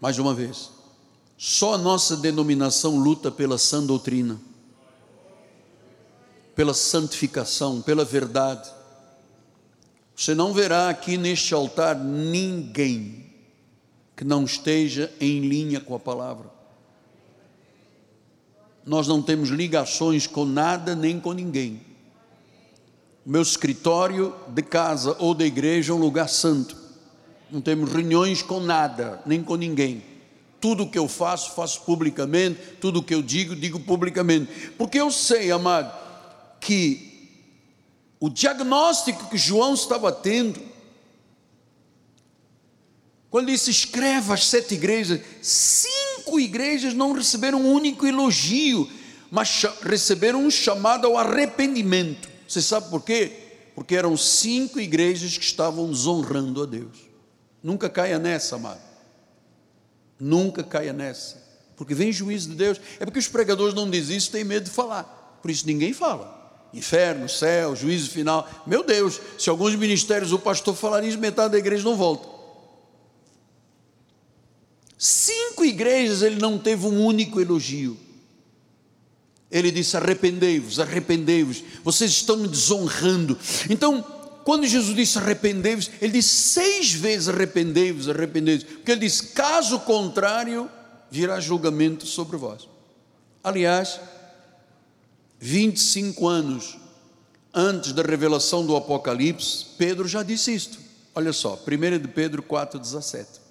Mais uma vez, só a nossa denominação luta pela sã doutrina, pela santificação, pela verdade. Você não verá aqui neste altar ninguém que não esteja em linha com a palavra. Nós não temos ligações com nada nem com ninguém. Meu escritório de casa ou da igreja é um lugar santo. Não temos reuniões com nada, nem com ninguém. Tudo o que eu faço, faço publicamente. Tudo o que eu digo, digo publicamente. Porque eu sei, amado, que o diagnóstico que João estava tendo quando disse escreva as sete igrejas, cinco igrejas não receberam um único elogio, mas receberam um chamado ao arrependimento. Você sabe por quê? Porque eram cinco igrejas que estavam desonrando a Deus. Nunca caia nessa, amado. Nunca caia nessa. Porque vem juízo de Deus. É porque os pregadores não dizem isso, têm medo de falar. Por isso ninguém fala. Inferno, céu, juízo final. Meu Deus, se alguns ministérios o pastor falar isso, metade da igreja não volta. Cinco igrejas ele não teve um único elogio. Ele disse: arrependei-vos, arrependei-vos, vocês estão me desonrando. Então, quando Jesus disse arrependei-vos, ele disse seis vezes arrependei-vos, arrependei-vos, porque ele disse: caso contrário, virá julgamento sobre vós. Aliás, 25 anos antes da revelação do Apocalipse, Pedro já disse isto. Olha só, 1 de Pedro 4,17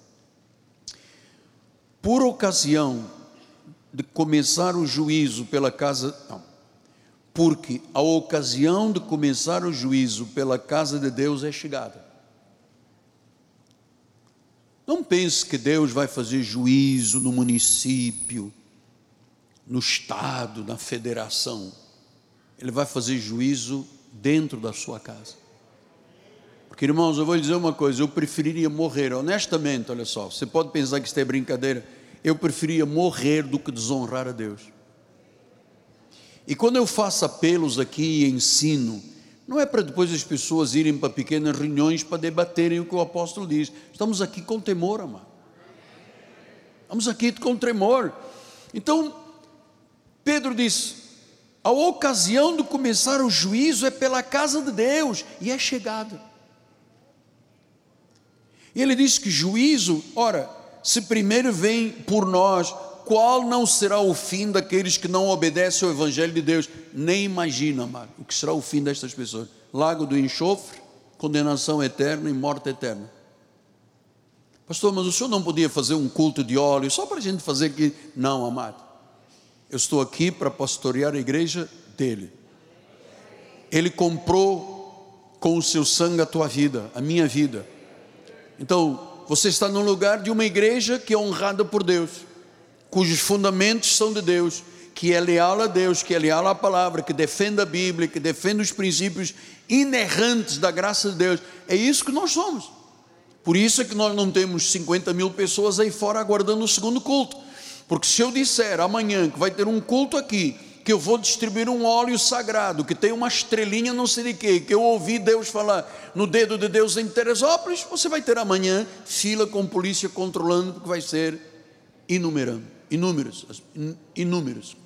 por ocasião de começar o juízo pela casa. Não, porque a ocasião de começar o juízo pela casa de Deus é chegada. Não pense que Deus vai fazer juízo no município, no estado, na federação. Ele vai fazer juízo dentro da sua casa. Porque, irmãos, eu vou lhe dizer uma coisa: eu preferiria morrer, honestamente, olha só, você pode pensar que isto é brincadeira, eu preferia morrer do que desonrar a Deus. E quando eu faço apelos aqui e ensino, não é para depois as pessoas irem para pequenas reuniões para debaterem o que o apóstolo diz. Estamos aqui com temor, amado. Estamos aqui com tremor. Então, Pedro disse: a ocasião de começar o juízo é pela casa de Deus e é chegada. E ele diz que juízo, ora, se primeiro vem por nós, qual não será o fim daqueles que não obedecem ao Evangelho de Deus? Nem imagina, amado, o que será o fim destas pessoas: lago do enxofre, condenação eterna e morte eterna. Pastor, mas o senhor não podia fazer um culto de óleo só para a gente fazer aqui? Não, amado. Eu estou aqui para pastorear a igreja dele. Ele comprou com o seu sangue a tua vida, a minha vida. Então, você está no lugar de uma igreja que é honrada por Deus, cujos fundamentos são de Deus, que é leal a Deus, que é leal à palavra, que defende a Bíblia, que defende os princípios inerrantes da graça de Deus. É isso que nós somos. Por isso é que nós não temos 50 mil pessoas aí fora aguardando o segundo culto. Porque se eu disser amanhã que vai ter um culto aqui, que eu vou distribuir um óleo sagrado, que tem uma estrelinha não sei de quê, que eu ouvi Deus falar no dedo de Deus em Teresópolis, você vai ter amanhã fila com polícia controlando, porque vai ser inumerando, inúmeros, inúmeros.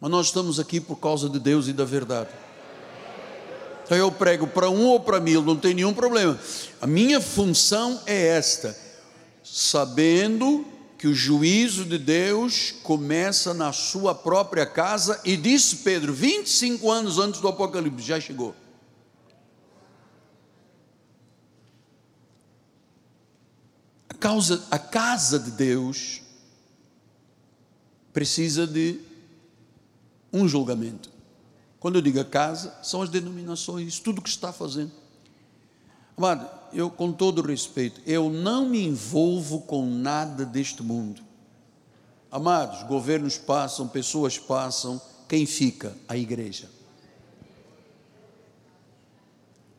Mas nós estamos aqui por causa de Deus e da verdade. Então eu prego para um ou para mil, não tem nenhum problema. A minha função é esta: sabendo que o juízo de Deus começa na sua própria casa, e disse Pedro, 25 anos antes do Apocalipse, já chegou. A, causa, a casa de Deus precisa de um julgamento. Quando eu digo a casa, são as denominações, tudo que está fazendo. Amado, eu com todo respeito, eu não me envolvo com nada deste mundo. Amados, governos passam, pessoas passam, quem fica? A igreja.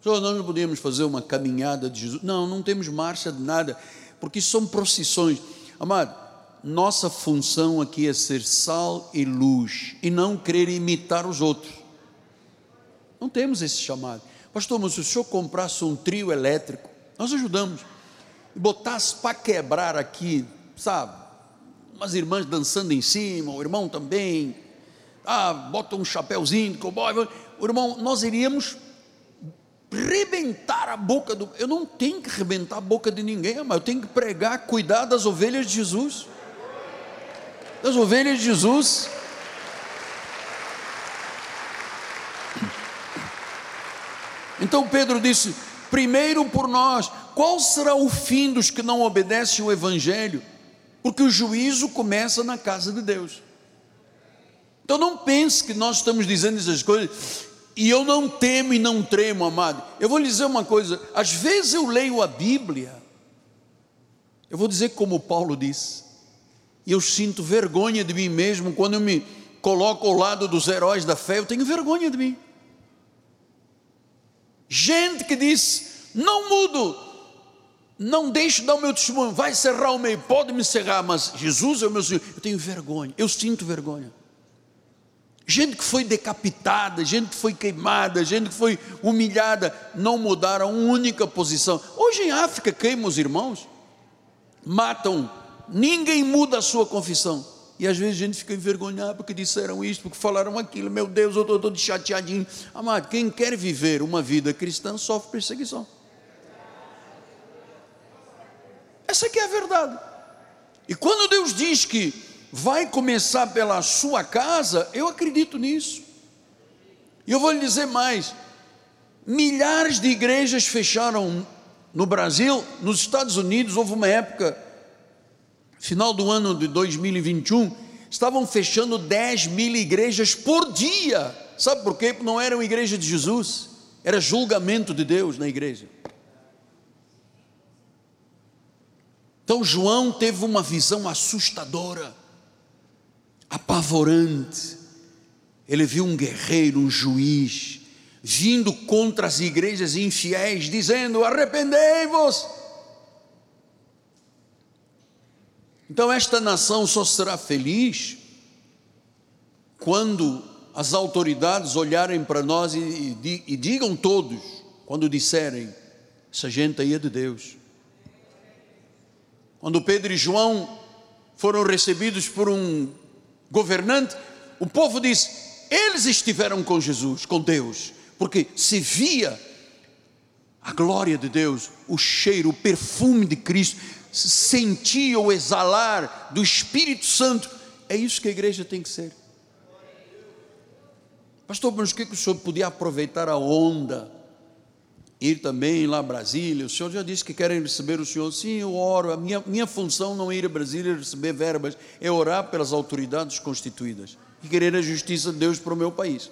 Nós não podíamos fazer uma caminhada de Jesus. Não, não temos marcha de nada, porque são procissões. Amado, nossa função aqui é ser sal e luz e não querer imitar os outros. Não temos esse chamado. Pastor, mas se o senhor comprasse um trio elétrico, nós ajudamos. E botasse para quebrar aqui, sabe? Umas irmãs dançando em cima, o irmão também. Ah, bota um chapéuzinho cowboy. O irmão, nós iríamos rebentar a boca do. Eu não tenho que rebentar a boca de ninguém, mas eu tenho que pregar, cuidar das ovelhas de Jesus. Das ovelhas de Jesus. Então Pedro disse: primeiro por nós, qual será o fim dos que não obedecem o Evangelho? Porque o juízo começa na casa de Deus. Então não pense que nós estamos dizendo essas coisas e eu não temo e não tremo, amado. Eu vou lhe dizer uma coisa: às vezes eu leio a Bíblia, eu vou dizer como Paulo disse, e eu sinto vergonha de mim mesmo quando eu me coloco ao lado dos heróis da fé, eu tenho vergonha de mim. Gente que diz: não mudo, não deixo dar o meu testemunho, vai cerrar o meio, pode me cerrar, mas Jesus é o meu Senhor. Eu tenho vergonha, eu sinto vergonha. Gente que foi decapitada, gente que foi queimada, gente que foi humilhada, não mudaram a única posição. Hoje em África queimam os irmãos, matam, ninguém muda a sua confissão. E às vezes a gente fica envergonhado porque disseram isso, porque falaram aquilo. Meu Deus, eu estou chateadinho. Amado, quem quer viver uma vida cristã sofre perseguição. Essa aqui é a verdade. E quando Deus diz que vai começar pela sua casa, eu acredito nisso. E eu vou lhe dizer mais: milhares de igrejas fecharam no Brasil, nos Estados Unidos, houve uma época final do ano de 2021, estavam fechando 10 mil igrejas por dia. Sabe por quê? Porque não eram igreja de Jesus, era julgamento de Deus na igreja. Então João teve uma visão assustadora, apavorante. Ele viu um guerreiro, um juiz, vindo contra as igrejas infiéis, dizendo: arrependei-vos Então, esta nação só será feliz quando as autoridades olharem para nós e, e, e digam todos, quando disserem: essa gente aí é de Deus. Quando Pedro e João foram recebidos por um governante, o povo disse: eles estiveram com Jesus, com Deus, porque se via a glória de Deus, o cheiro, o perfume de Cristo sentir ou exalar do Espírito Santo. É isso que a igreja tem que ser. Pastor, mas o que, o senhor podia aproveitar a onda ir também lá a Brasília. O senhor já disse que querem receber o senhor. Sim, eu oro. A minha, minha função não é ir a Brasília receber verbas, é orar pelas autoridades constituídas e querer a justiça de Deus para o meu país.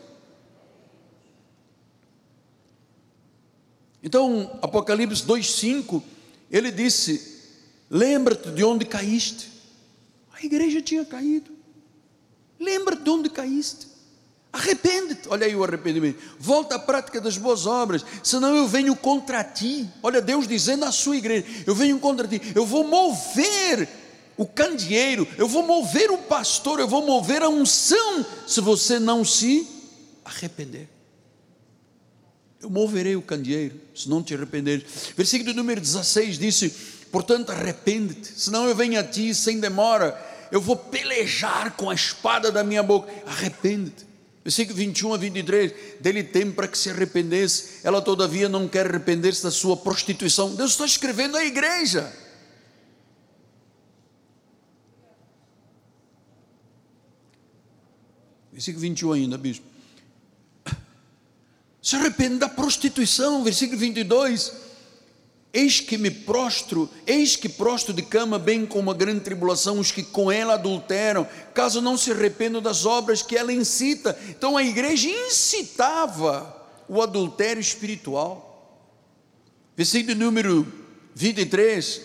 Então, Apocalipse 2,5, ele disse: Lembra-te de onde caíste. A igreja tinha caído. Lembra-te de onde caíste. Arrepende-te, olha aí o arrependimento. Volta à prática das boas obras, senão eu venho contra ti. Olha Deus dizendo à sua igreja: Eu venho contra ti, eu vou mover o candeeiro, eu vou mover o pastor, eu vou mover a unção, se você não se arrepender. Eu moverei o candeeiro, se não te arrepender. Versículo número 16 disse: Portanto, arrepende-te, senão eu venho a ti sem demora, eu vou pelejar com a espada da minha boca. Arrepende-te. Versículo 21 a 23, dele tem para que se arrependesse, ela todavia não quer arrepender-se da sua prostituição. Deus está escrevendo à igreja. Versículo 21 ainda, bispo. Se arrepende da prostituição, versículo 22 Eis que me prostro, eis que prostro de cama, bem como a grande tribulação, os que com ela adulteram, caso não se arrependam das obras que ela incita. Então a igreja incitava o adultério espiritual. Versículo número 23: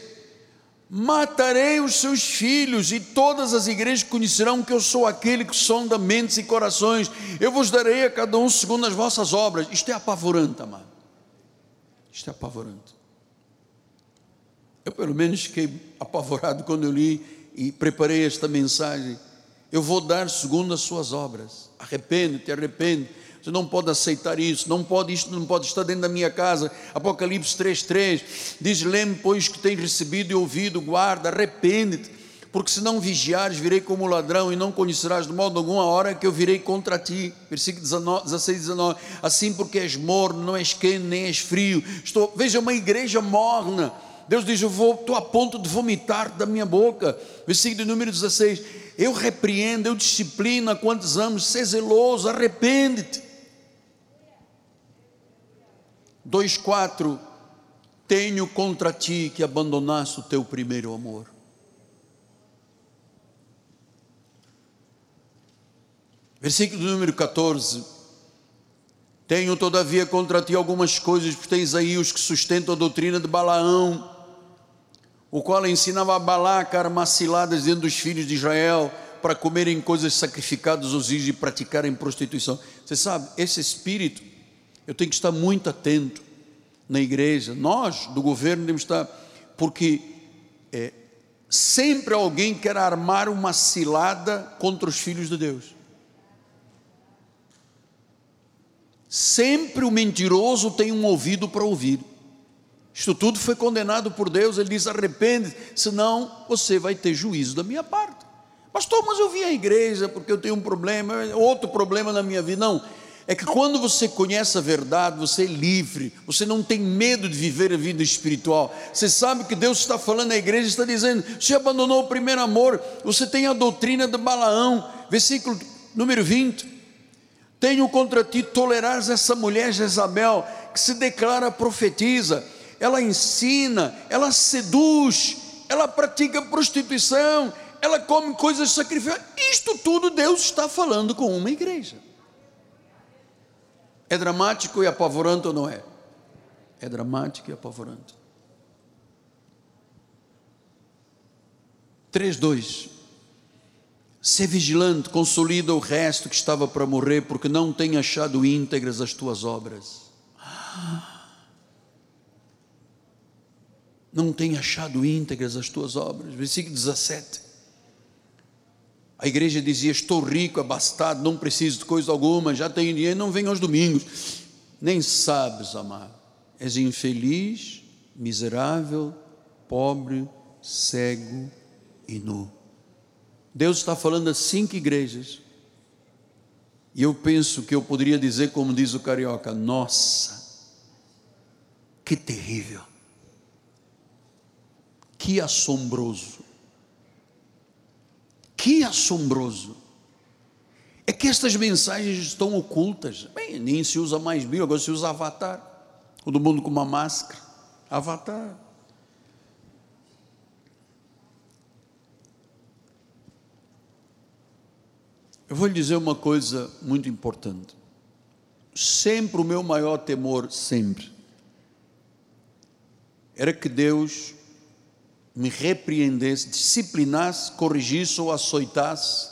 Matarei os seus filhos, e todas as igrejas conhecerão que eu sou aquele que sonda mentes e corações. Eu vos darei a cada um segundo as vossas obras. Isto é apavorante, amado. Isto é apavorante. Eu, pelo menos, fiquei apavorado quando eu li e preparei esta mensagem. Eu vou dar segundo as suas obras. Arrepende-te, arrepende. Você não pode aceitar isso, não pode, isto não pode estar dentro da minha casa. Apocalipse 3,3 diz: Lembre, pois, que tens recebido e ouvido, guarda, arrepende-te, porque se não vigiares, virei como ladrão e não conhecerás de modo algum a hora que eu virei contra ti. Versículo 19, 16, 19. Assim, porque és morno, não és quente, nem és frio. Estou, veja, uma igreja morna Deus diz: Eu vou, estou a ponto de vomitar da minha boca. Versículo número 16: Eu repreendo, eu disciplino quantos amos, ser zeloso, arrepende-te. 2,4: Tenho contra ti que abandonaste o teu primeiro amor. Versículo número 14: Tenho todavia contra ti algumas coisas, porque tens aí os que sustentam a doutrina de Balaão o qual ensinava a Balaca armar ciladas dentro dos filhos de Israel para comerem coisas sacrificadas aos ídolos e praticarem prostituição. Você sabe, esse espírito, eu tenho que estar muito atento na igreja. Nós, do governo, temos que estar, porque é, sempre alguém quer armar uma cilada contra os filhos de Deus. Sempre o mentiroso tem um ouvido para ouvir. Isto tudo foi condenado por Deus. Ele diz: arrepende, senão você vai ter juízo da minha parte. Pastor, mas eu vim à igreja porque eu tenho um problema, outro problema na minha vida. Não, é que quando você conhece a verdade, você é livre, você não tem medo de viver a vida espiritual. Você sabe que Deus está falando à igreja, está dizendo: você abandonou o primeiro amor, você tem a doutrina de Balaão, versículo número 20. Tenho contra ti tolerares essa mulher Jezabel, que se declara profetiza ela ensina, ela seduz, ela pratica prostituição, ela come coisas sacrificadas. Isto tudo Deus está falando com uma igreja. É dramático e apavorante ou não é? É dramático e apavorante. 3:2 Ser vigilante, consolida o resto que estava para morrer, porque não tem achado íntegras as tuas obras. Ah não tem achado íntegras as tuas obras. Versículo 17. A igreja dizia: Estou rico, abastado, não preciso de coisa alguma, já tenho dinheiro, não venho aos domingos. Nem sabes, amado. És infeliz, miserável, pobre, cego e nu. Deus está falando a cinco igrejas. E eu penso que eu poderia dizer, como diz o carioca: Nossa, que terrível. Que assombroso. Que assombroso. É que estas mensagens estão ocultas. Bem, nem se usa mais Bíblia, agora se usa Avatar. Todo mundo com uma máscara. Avatar. Eu vou lhe dizer uma coisa muito importante. Sempre o meu maior temor, sempre, era que Deus me repreendesse, disciplinasse, corrigisse ou açoitasse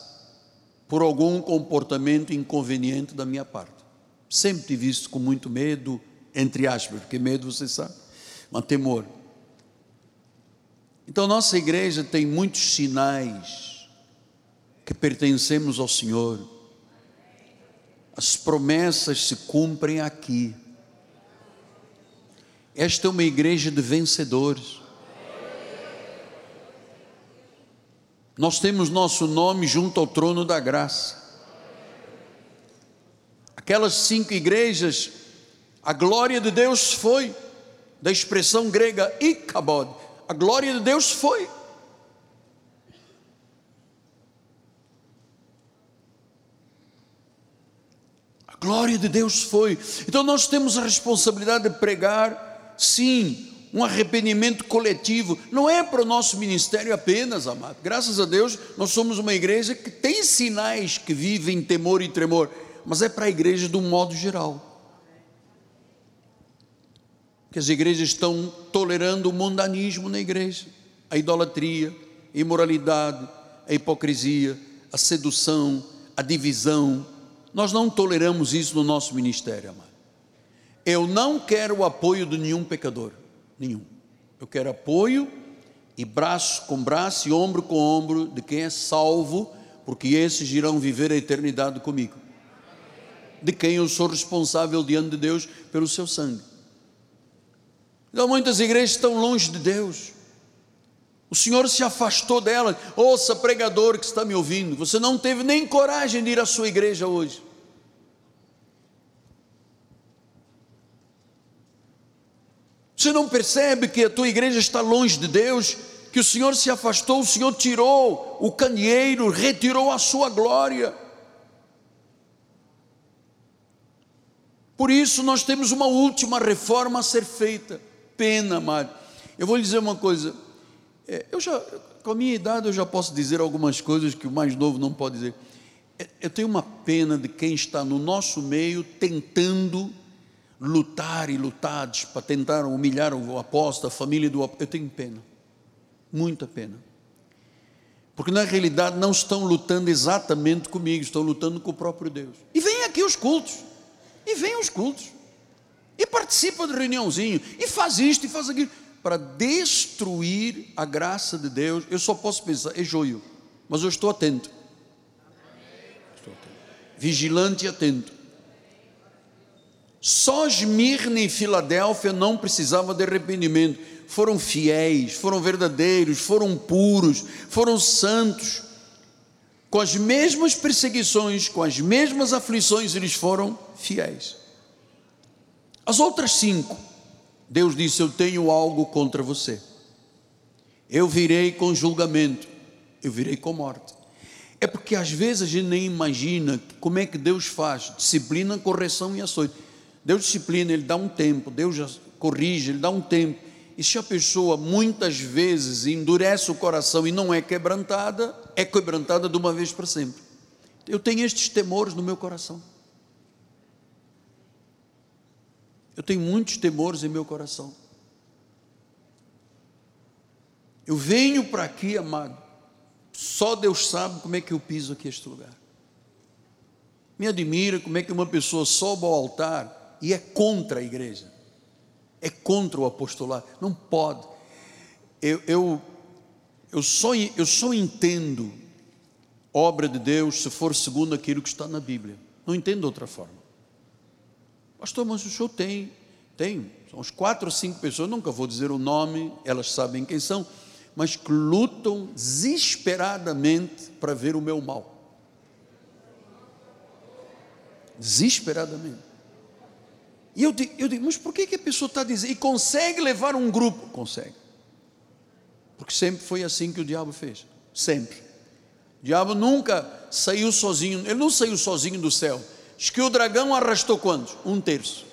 por algum comportamento inconveniente da minha parte. Sempre tive isso com muito medo, entre aspas, porque medo você sabe, mas temor. Então, nossa igreja tem muitos sinais que pertencemos ao Senhor. As promessas se cumprem aqui. Esta é uma igreja de vencedores. Nós temos nosso nome junto ao trono da graça. Aquelas cinco igrejas, a glória de Deus foi, da expressão grega ikabod, a glória de Deus foi. A glória de Deus foi. Então nós temos a responsabilidade de pregar, sim, um arrependimento coletivo, não é para o nosso ministério apenas, amado. Graças a Deus, nós somos uma igreja que tem sinais que vivem temor e tremor, mas é para a igreja de um modo geral. Que as igrejas estão tolerando o mundanismo na igreja, a idolatria, a imoralidade, a hipocrisia, a sedução, a divisão. Nós não toleramos isso no nosso ministério, amado. Eu não quero o apoio de nenhum pecador nenhum. Eu quero apoio e braço com braço e ombro com ombro de quem é salvo, porque esses irão viver a eternidade comigo. De quem eu sou responsável diante de Deus pelo seu sangue. Então muitas igrejas estão longe de Deus. O Senhor se afastou delas. Ouça, pregador que está me ouvindo, você não teve nem coragem de ir à sua igreja hoje. Você não percebe que a tua igreja está longe de Deus, que o Senhor se afastou, o Senhor tirou o candeeiro, retirou a sua glória. Por isso nós temos uma última reforma a ser feita. Pena, amado. Eu vou lhe dizer uma coisa. É, eu já, com a minha idade, eu já posso dizer algumas coisas que o mais novo não pode dizer. É, eu tenho uma pena de quem está no nosso meio tentando lutar e lutados para tentar humilhar o apóstolo, a família do apóstolo. Eu tenho pena, muita pena. Porque na realidade não estão lutando exatamente comigo, estão lutando com o próprio Deus. E vem aqui os cultos, e vem os cultos, e participa de reuniãozinho, e faz isto e faz aquilo, para destruir a graça de Deus. Eu só posso pensar, é joio, mas eu estou atento. Estou atento. Vigilante e atento. Só Esmirna e Filadélfia não precisavam de arrependimento. Foram fiéis, foram verdadeiros, foram puros, foram santos. Com as mesmas perseguições, com as mesmas aflições, eles foram fiéis. As outras cinco, Deus disse: Eu tenho algo contra você. Eu virei com julgamento, eu virei com morte. É porque às vezes a gente nem imagina como é que Deus faz disciplina, correção e açoite. Deus disciplina, Ele dá um tempo, Deus corrige, Ele dá um tempo. E se a pessoa muitas vezes endurece o coração e não é quebrantada, é quebrantada de uma vez para sempre. Eu tenho estes temores no meu coração. Eu tenho muitos temores em meu coração. Eu venho para aqui, amado. Só Deus sabe como é que eu piso aqui este lugar. Me admira como é que uma pessoa sobe ao altar e é contra a igreja, é contra o apostolado, não pode. Eu, eu, eu, só, eu só entendo obra de Deus se for segundo aquilo que está na Bíblia, não entendo outra forma. Pastor, mas o senhor tem, tem, são uns quatro ou cinco pessoas, nunca vou dizer o nome, elas sabem quem são, mas que lutam desesperadamente para ver o meu mal. Desesperadamente. E eu digo, eu digo mas por que, que a pessoa está dizendo? E consegue levar um grupo? Consegue. Porque sempre foi assim que o diabo fez. Sempre. O diabo nunca saiu sozinho, ele não saiu sozinho do céu. Diz que o dragão arrastou quantos? Um terço.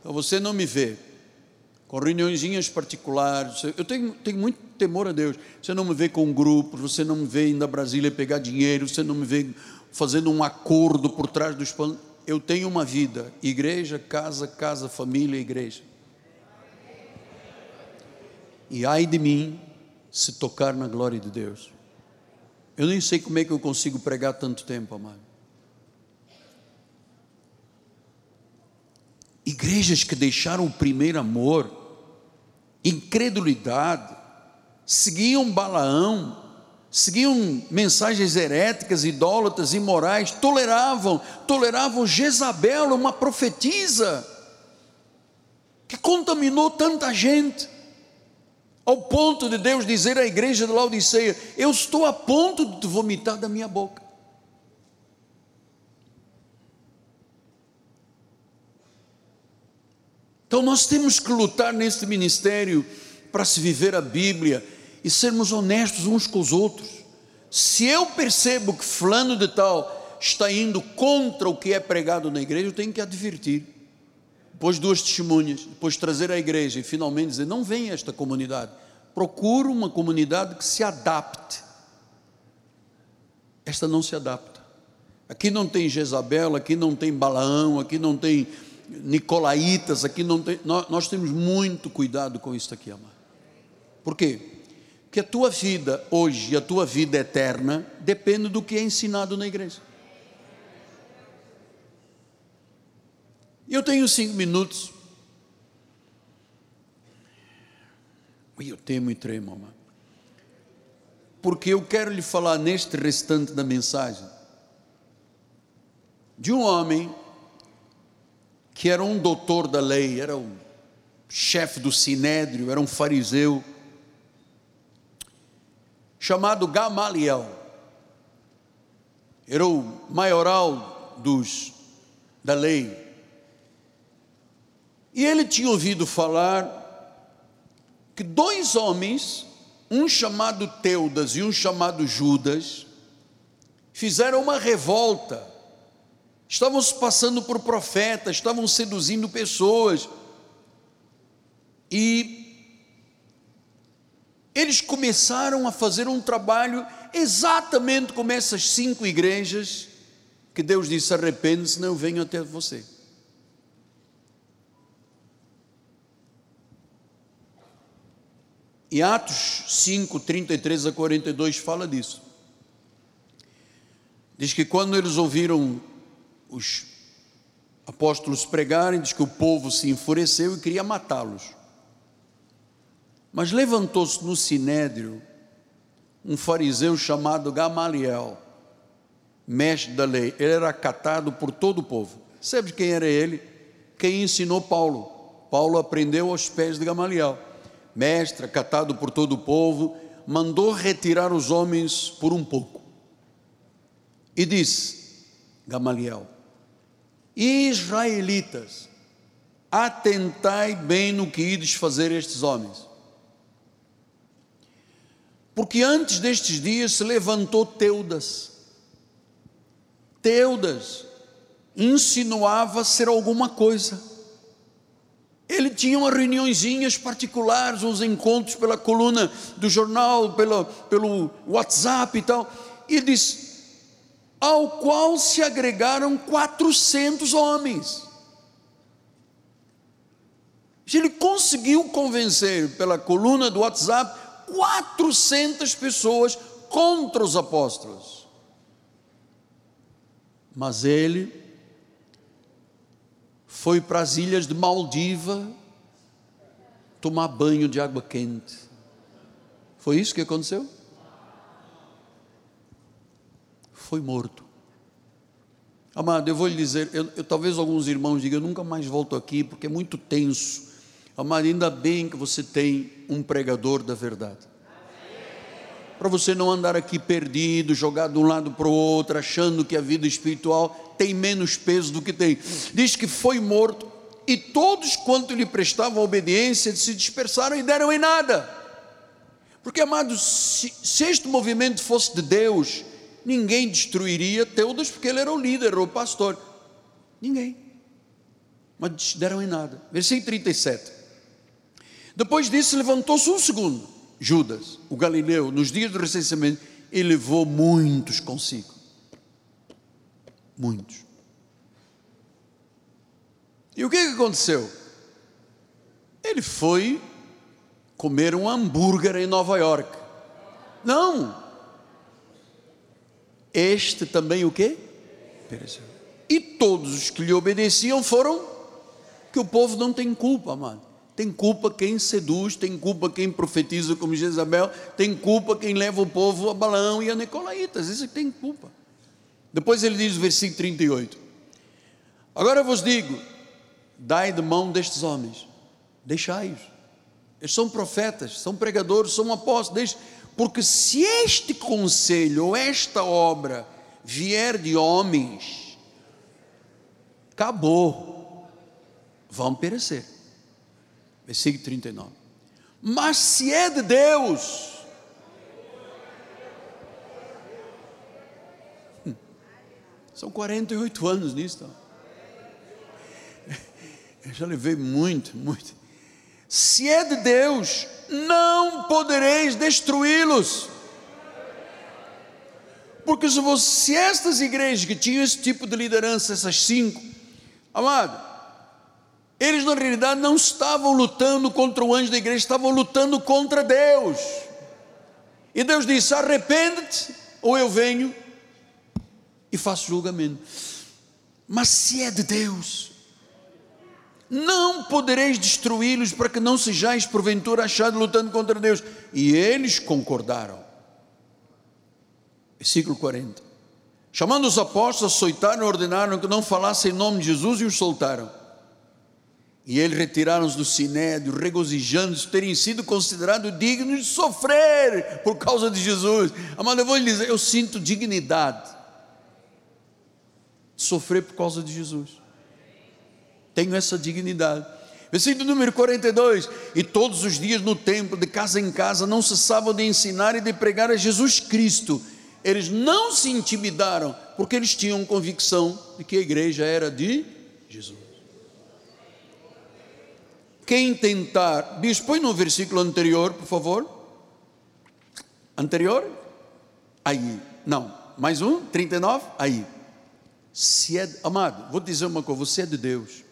Então você não me vê com reuniõezinhas particulares. Eu tenho, tenho muito temor a Deus. Você não me vê com grupos, você não me vê indo a Brasília pegar dinheiro, você não me vê fazendo um acordo por trás dos panos. Eu tenho uma vida: igreja, casa, casa, família, igreja. E ai de mim se tocar na glória de Deus. Eu nem sei como é que eu consigo pregar tanto tempo, amado. Igrejas que deixaram o primeiro amor, incredulidade, seguiam Balaão, seguiam mensagens heréticas, idólatras, imorais, toleravam, toleravam Jezabel, uma profetisa, que contaminou tanta gente, ao ponto de Deus dizer à igreja de Laodiceia: Eu estou a ponto de vomitar da minha boca. Então nós temos que lutar neste ministério para se viver a Bíblia e sermos honestos uns com os outros. Se eu percebo que fulano de tal está indo contra o que é pregado na igreja, eu tenho que advertir. Depois duas testemunhas, depois trazer à igreja e finalmente dizer: não venha esta comunidade. Procura uma comunidade que se adapte. Esta não se adapta. Aqui não tem Jezabel, aqui não tem Balaão, aqui não tem nicolaítas, aqui não tem. Nós, nós temos muito cuidado com isso aqui, amado. Por quê? Porque a tua vida hoje, a tua vida eterna, depende do que é ensinado na igreja. Eu tenho cinco minutos. Eu temo e tremo, amado. Porque eu quero lhe falar neste restante da mensagem de um homem que era um doutor da lei, era um chefe do sinédrio, era um fariseu, chamado Gamaliel. Era o maioral dos da lei. E ele tinha ouvido falar que dois homens, um chamado Teudas e um chamado Judas, fizeram uma revolta estavam se passando por profetas, estavam seduzindo pessoas. E eles começaram a fazer um trabalho exatamente como essas cinco igrejas que Deus disse: arrepende-se, não venho até você. E Atos 5, 33 a 42 fala disso. Diz que quando eles ouviram os apóstolos pregarem, diz que o povo se enfureceu e queria matá-los. Mas levantou-se no sinédrio um fariseu chamado Gamaliel, mestre da lei. Ele era acatado por todo o povo. Sabe quem era ele? Quem ensinou Paulo. Paulo aprendeu aos pés de Gamaliel. Mestre, acatado por todo o povo, mandou retirar os homens por um pouco. E disse: Gamaliel, Israelitas, atentai bem no que ides fazer estes homens. Porque antes destes dias se levantou Teudas. Teudas insinuava ser alguma coisa. Ele tinha umas reuniõezinhas particulares, uns encontros pela coluna do jornal, pelo, pelo WhatsApp e tal. E disse: ao qual se agregaram 400 homens. Ele conseguiu convencer pela coluna do WhatsApp 400 pessoas contra os apóstolos. Mas ele foi para as ilhas de Maldiva tomar banho de água quente. Foi isso que aconteceu? foi morto. Amado, eu vou lhe dizer, eu, eu, talvez alguns irmãos digam, eu nunca mais volto aqui porque é muito tenso. Amado, ainda bem que você tem um pregador da verdade. Para você não andar aqui perdido, jogado de um lado para o outro, achando que a vida espiritual tem menos peso do que tem. Diz que foi morto e todos quanto lhe prestavam obediência se dispersaram e deram em nada. Porque, amados, se, se este movimento fosse de Deus, ninguém destruiria Teudas porque ele era o líder, era o pastor. Ninguém. mas deram em nada. Versículo 37. Depois disso, levantou-se um segundo, Judas, o galileu, nos dias do recenseamento, e levou muitos consigo. Muitos. E o que, que aconteceu? Ele foi comer um hambúrguer em Nova York. Não. Este também o quê? Pereceu. E todos os que lhe obedeciam foram que o povo não tem culpa, amado. Tem culpa quem seduz, tem culpa quem profetiza como Jezabel, tem culpa quem leva o povo a Balão e a Nicolaitas, isso tem culpa. Depois ele diz no versículo 38: Agora eu vos digo, dai de mão destes homens, deixai-os. Eles são profetas, são pregadores, são apóstolos, porque se este conselho ou esta obra vier de homens, acabou, vão perecer. Versículo 39. Mas se é de Deus, hum, são 48 anos nisso. Eu já levei muito, muito. Se é de Deus, não podereis destruí-los. Porque se, você, se estas igrejas que tinham esse tipo de liderança, essas cinco, amado, eles na realidade não estavam lutando contra o anjo da igreja, estavam lutando contra Deus. E Deus disse: arrepende-te, ou eu venho e faço julgamento. Mas se é de Deus, não podereis destruí-los para que não sejais porventura achados lutando contra Deus. E eles concordaram. Versículo 40. Chamando os apóstolos, açoitaram e ordenaram que não falassem em nome de Jesus e os soltaram. E eles retiraram-os do sinédrio, regozijando-se, terem sido considerados dignos de sofrer por causa de Jesus. Amado, eu vou lhe dizer, eu sinto dignidade de sofrer por causa de Jesus. Tenho essa dignidade. Versículo número 42: E todos os dias no templo, de casa em casa, não cessavam de ensinar e de pregar a Jesus Cristo. Eles não se intimidaram, porque eles tinham convicção de que a igreja era de Jesus. Quem tentar, bispo, põe no versículo anterior, por favor. Anterior? Aí, não, mais um, 39, aí. Se é, amado, vou dizer uma coisa, você é de Deus.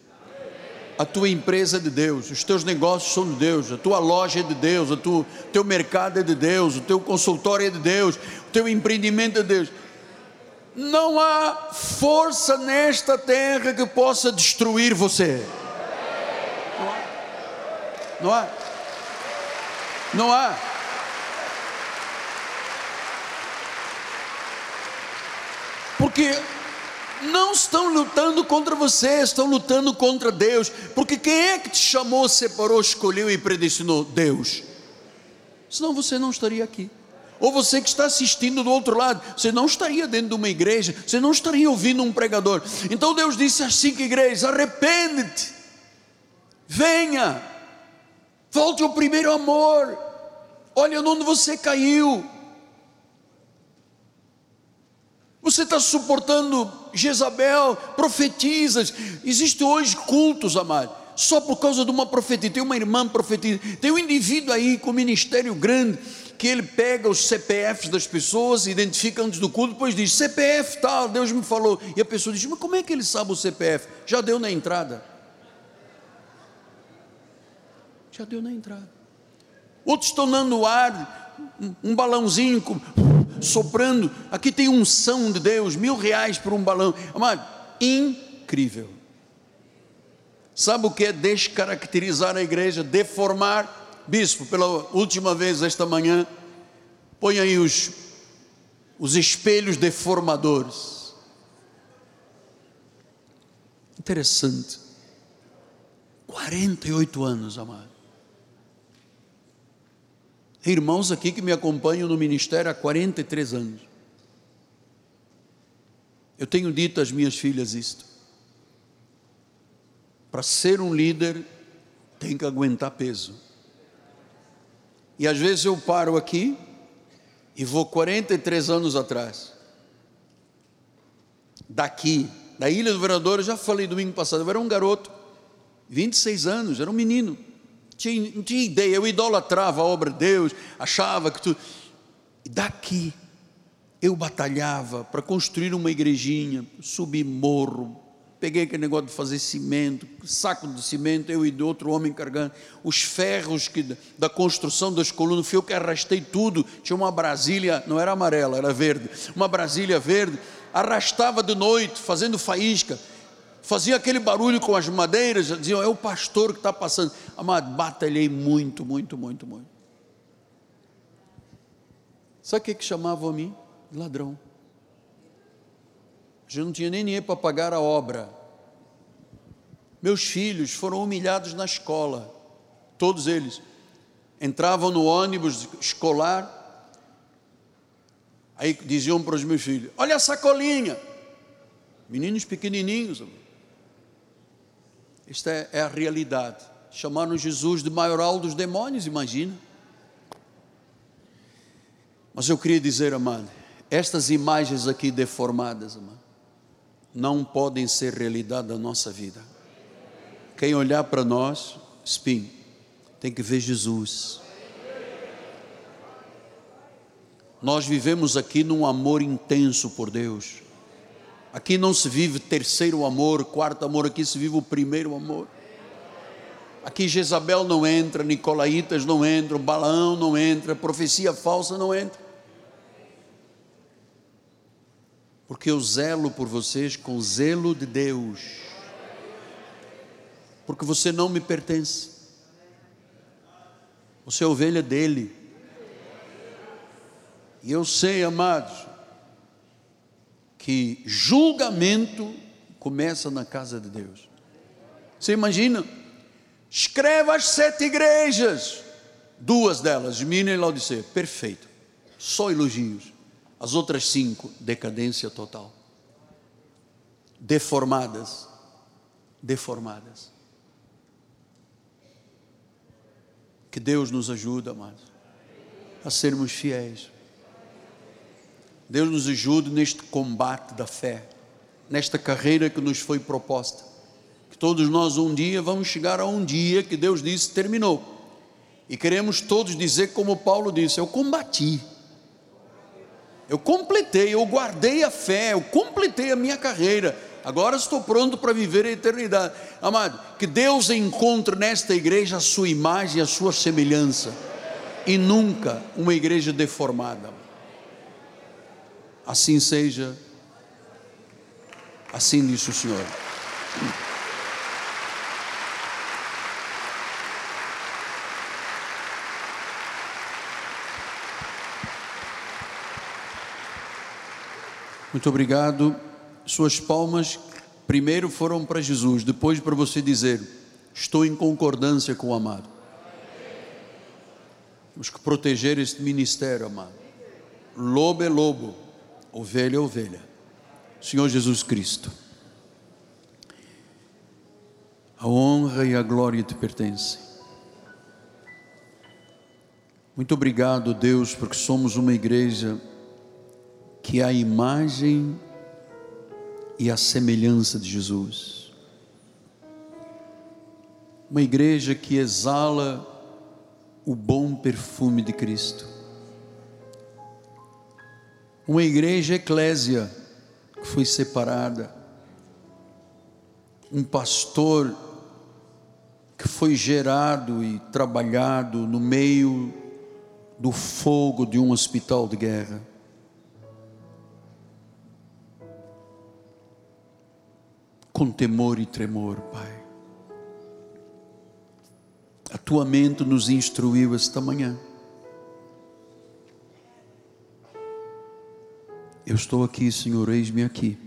A tua empresa é de Deus, os teus negócios são de Deus, a tua loja é de Deus, o teu, teu mercado é de Deus, o teu consultório é de Deus, o teu empreendimento é de Deus. Não há força nesta terra que possa destruir você. Não há. Não há. Porque não estão lutando contra você, estão lutando contra Deus. Porque quem é que te chamou, separou, escolheu e predestinou? Deus. Senão você não estaria aqui. Ou você que está assistindo do outro lado, você não estaria dentro de uma igreja, você não estaria ouvindo um pregador. Então Deus disse às cinco igrejas: arrepende-te, venha, Volte ao primeiro amor. Olha onde você caiu. Você está suportando Jezabel, profetizas. Existem hoje cultos, amado, só por causa de uma profetia. Tem uma irmã profetiza. Tem um indivíduo aí com ministério grande que ele pega os CPFs das pessoas, identifica antes do culto, depois diz CPF tal, Deus me falou. E a pessoa diz: Mas como é que ele sabe o CPF? Já deu na entrada. Já deu na entrada. Outros estão dando ar, um balãozinho com, soprando. Aqui tem unção de Deus, mil reais por um balão. Amado, incrível. Sabe o que é descaracterizar a igreja, deformar? Bispo, pela última vez esta manhã, põe aí os, os espelhos deformadores. Interessante. 48 anos, amado irmãos aqui que me acompanham no ministério há 43 anos. Eu tenho dito às minhas filhas isto. Para ser um líder, tem que aguentar peso. E às vezes eu paro aqui e vou 43 anos atrás. Daqui, da Ilha do Vereador, eu já falei domingo passado, eu era um garoto, 26 anos, era um menino. Tinha, não tinha ideia, eu idolatrava a obra de Deus, achava que tu. E daqui eu batalhava para construir uma igrejinha, subir morro, peguei aquele negócio de fazer cimento, saco de cimento, eu e outro homem carregando, os ferros que, da construção das colunas, fui eu que arrastei tudo, tinha uma Brasília, não era amarela, era verde, uma Brasília verde, arrastava de noite, fazendo faísca, fazia aquele barulho com as madeiras, diziam, é o pastor que está passando, amado, batalhei muito, muito, muito, muito, sabe o que, que chamavam a mim? Ladrão, já não tinha nem dinheiro para pagar a obra. Meus filhos foram humilhados na escola, todos eles. Entravam no ônibus escolar, aí diziam para os meus filhos: Olha a sacolinha. Meninos pequenininhos. Esta é, é a realidade. Chamaram Jesus de maioral dos demônios, imagina. Mas eu queria dizer, amado, estas imagens aqui deformadas, amado, não podem ser realidade da nossa vida. Quem olhar para nós, espinho, tem que ver Jesus. Nós vivemos aqui num amor intenso por Deus. Aqui não se vive terceiro amor, quarto amor, aqui se vive o primeiro amor. Aqui Jezabel não entra, Nicolaitas não entram, Balaão não entra, profecia falsa não entra. porque eu zelo por vocês com zelo de Deus, porque você não me pertence, você é ovelha dele, e eu sei, amados, que julgamento começa na casa de Deus. Você imagina? Escreva as sete igrejas, duas delas, Mina e Laodicea, perfeito, só elogios. As outras cinco, decadência total. Deformadas. Deformadas. Que Deus nos ajude, amados, a sermos fiéis. Deus nos ajude neste combate da fé, nesta carreira que nos foi proposta. Que todos nós um dia vamos chegar a um dia que Deus disse terminou. E queremos todos dizer como Paulo disse: Eu combati eu completei, eu guardei a fé, eu completei a minha carreira. Agora estou pronto para viver a eternidade. Amado, que Deus encontre nesta igreja a sua imagem, a sua semelhança. E nunca uma igreja deformada. Assim seja. Assim disse o Senhor. Muito obrigado. Suas palmas primeiro foram para Jesus, depois para você dizer: Estou em concordância com o amado. Temos que proteger este ministério, amado. Lobo é lobo, ovelha é ovelha. Senhor Jesus Cristo. A honra e a glória te pertencem. Muito obrigado, Deus, porque somos uma igreja que é a imagem e a semelhança de Jesus. Uma igreja que exala o bom perfume de Cristo. Uma igreja eclésia que foi separada. Um pastor que foi gerado e trabalhado no meio do fogo de um hospital de guerra com temor e tremor, Pai. A tua mente nos instruiu esta manhã. Eu estou aqui, Senhor, eis-me aqui.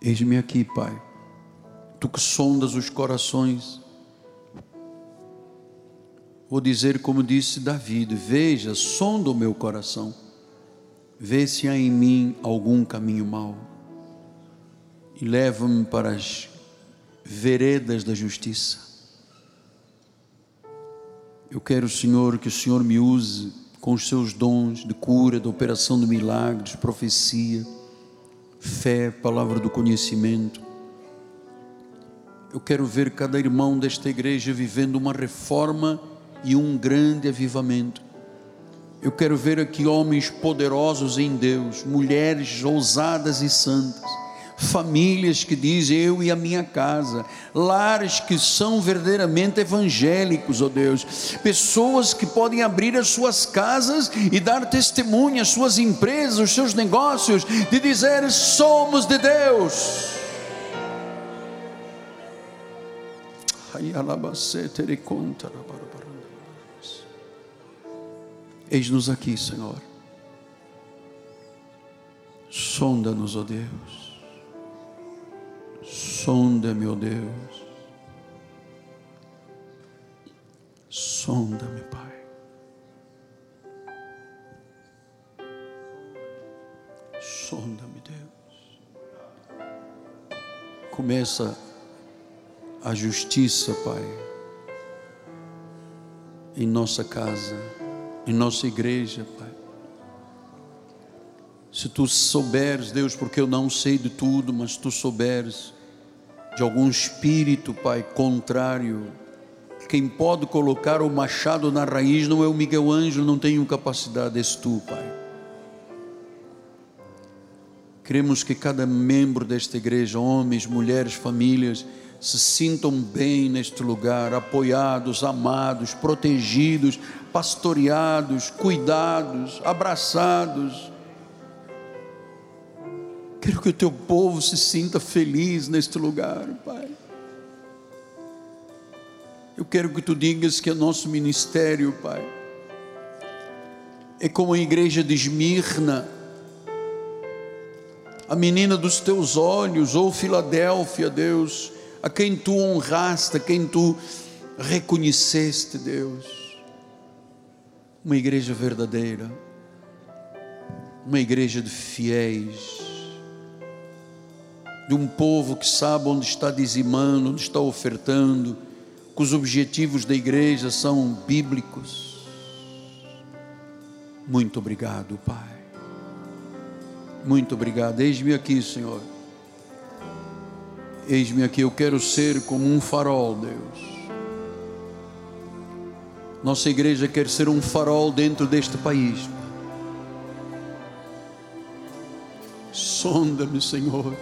Eis-me aqui, Pai. Tu que sondas os corações. Vou dizer como disse Davi: Veja, sonda o meu coração vê se há em mim algum caminho mau e leva-me para as veredas da justiça. Eu quero, Senhor, que o Senhor me use com os seus dons de cura, de operação de milagres, profecia, fé, palavra do conhecimento, Eu quero ver cada irmão desta igreja vivendo uma reforma e um grande avivamento. Eu quero ver aqui homens poderosos em Deus, mulheres ousadas e santas, famílias que dizem eu e a minha casa, lares que são verdadeiramente evangélicos, ó oh Deus, pessoas que podem abrir as suas casas e dar testemunho às suas empresas, os seus negócios, de dizer somos de Deus. Eis-nos aqui, Senhor. Sonda-nos, ó oh Deus. Sonda-me, ó oh Deus. Sonda-me, Pai. Sonda-me, Deus. Começa a justiça, Pai, em nossa casa, em nossa igreja, Pai. Se tu souberes, Deus, porque eu não sei de tudo, mas tu souberes de algum espírito, Pai, contrário, quem pode colocar o machado na raiz não é o Miguel Ângelo, não tenho capacidade, és tu, Pai. Queremos que cada membro desta igreja, homens, mulheres, famílias, se sintam bem neste lugar, apoiados, amados, protegidos, pastoreados, cuidados, abraçados. Quero que o teu povo se sinta feliz neste lugar, Pai. Eu quero que tu digas que é nosso ministério, Pai, é como a igreja de Esmirna, a menina dos teus olhos, ou Filadélfia, Deus, a quem tu honraste, a quem tu reconheceste, Deus. Uma igreja verdadeira, uma igreja de fiéis, de um povo que sabe onde está dizimando, onde está ofertando, que os objetivos da igreja são bíblicos. Muito obrigado, Pai. Muito obrigado. Eis-me aqui, Senhor Eis-me aqui, eu quero ser como um farol, Deus. Nossa igreja quer ser um farol dentro deste país. Sonda-me, Senhor.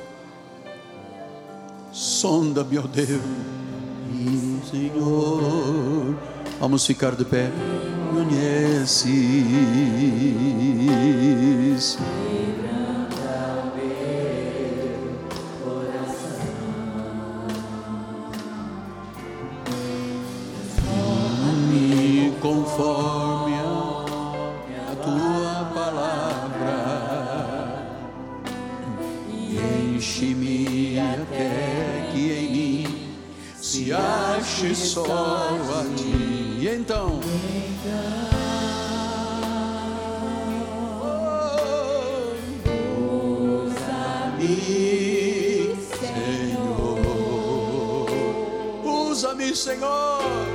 Sonda-me, ó Deus. Senhor, vamos ficar de pé. Conheces. Só a ti. E então? Usa-me, Senhor. Usa-me, Senhor.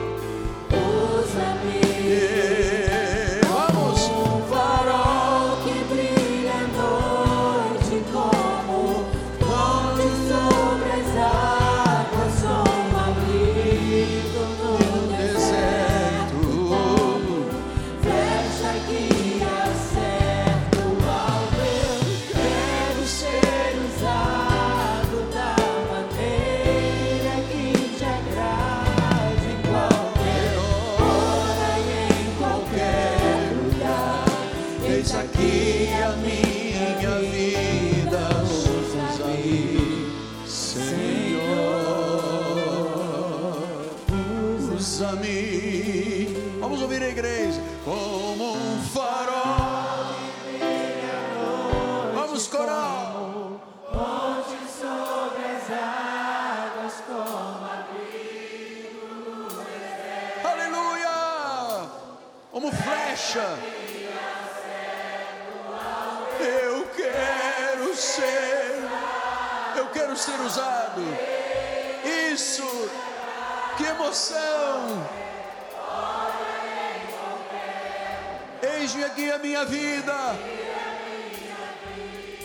Minha vida.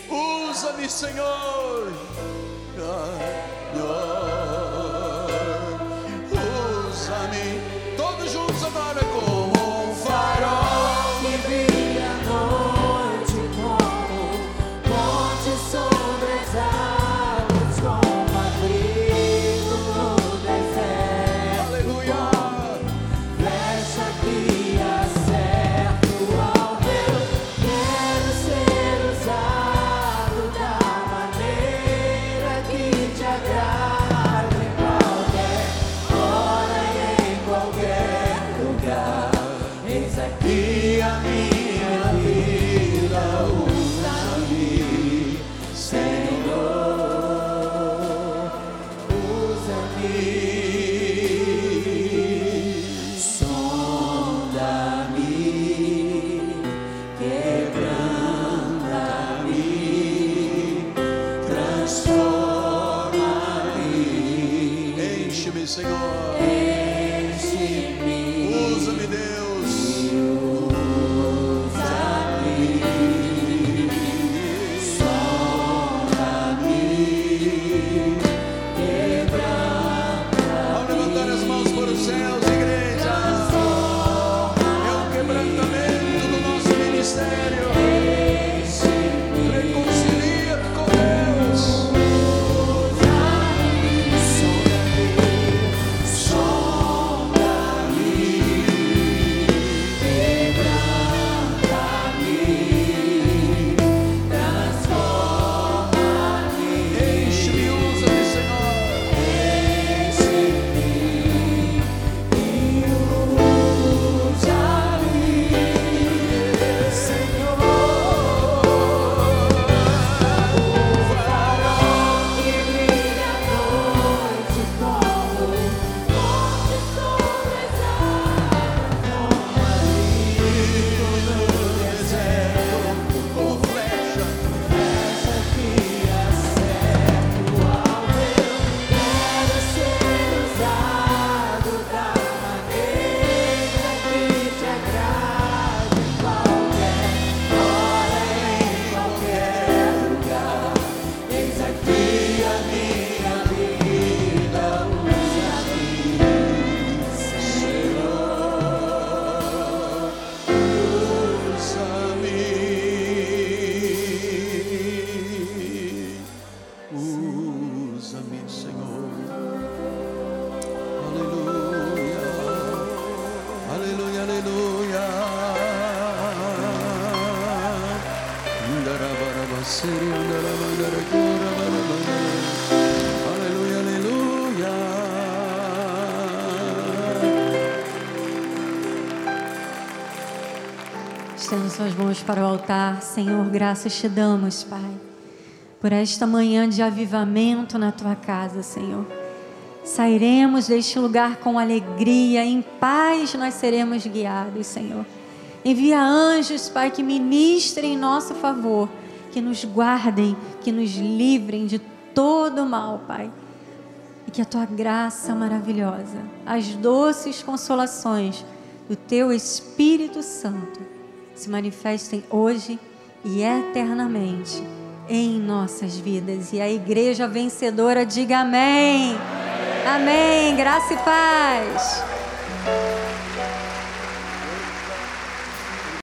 Usa-me, Senhor. Ah, suas mãos para o altar. Senhor, graças te damos, Pai, por esta manhã de avivamento na tua casa, Senhor. Sairemos deste lugar com alegria, em paz nós seremos guiados, Senhor. Envia anjos, Pai, que ministrem em nosso favor, que nos guardem, que nos livrem de todo mal, Pai. E que a tua graça maravilhosa, as doces consolações do teu Espírito Santo se manifestem hoje e eternamente em nossas vidas. E a igreja vencedora diga amém. Amém. Graça e paz.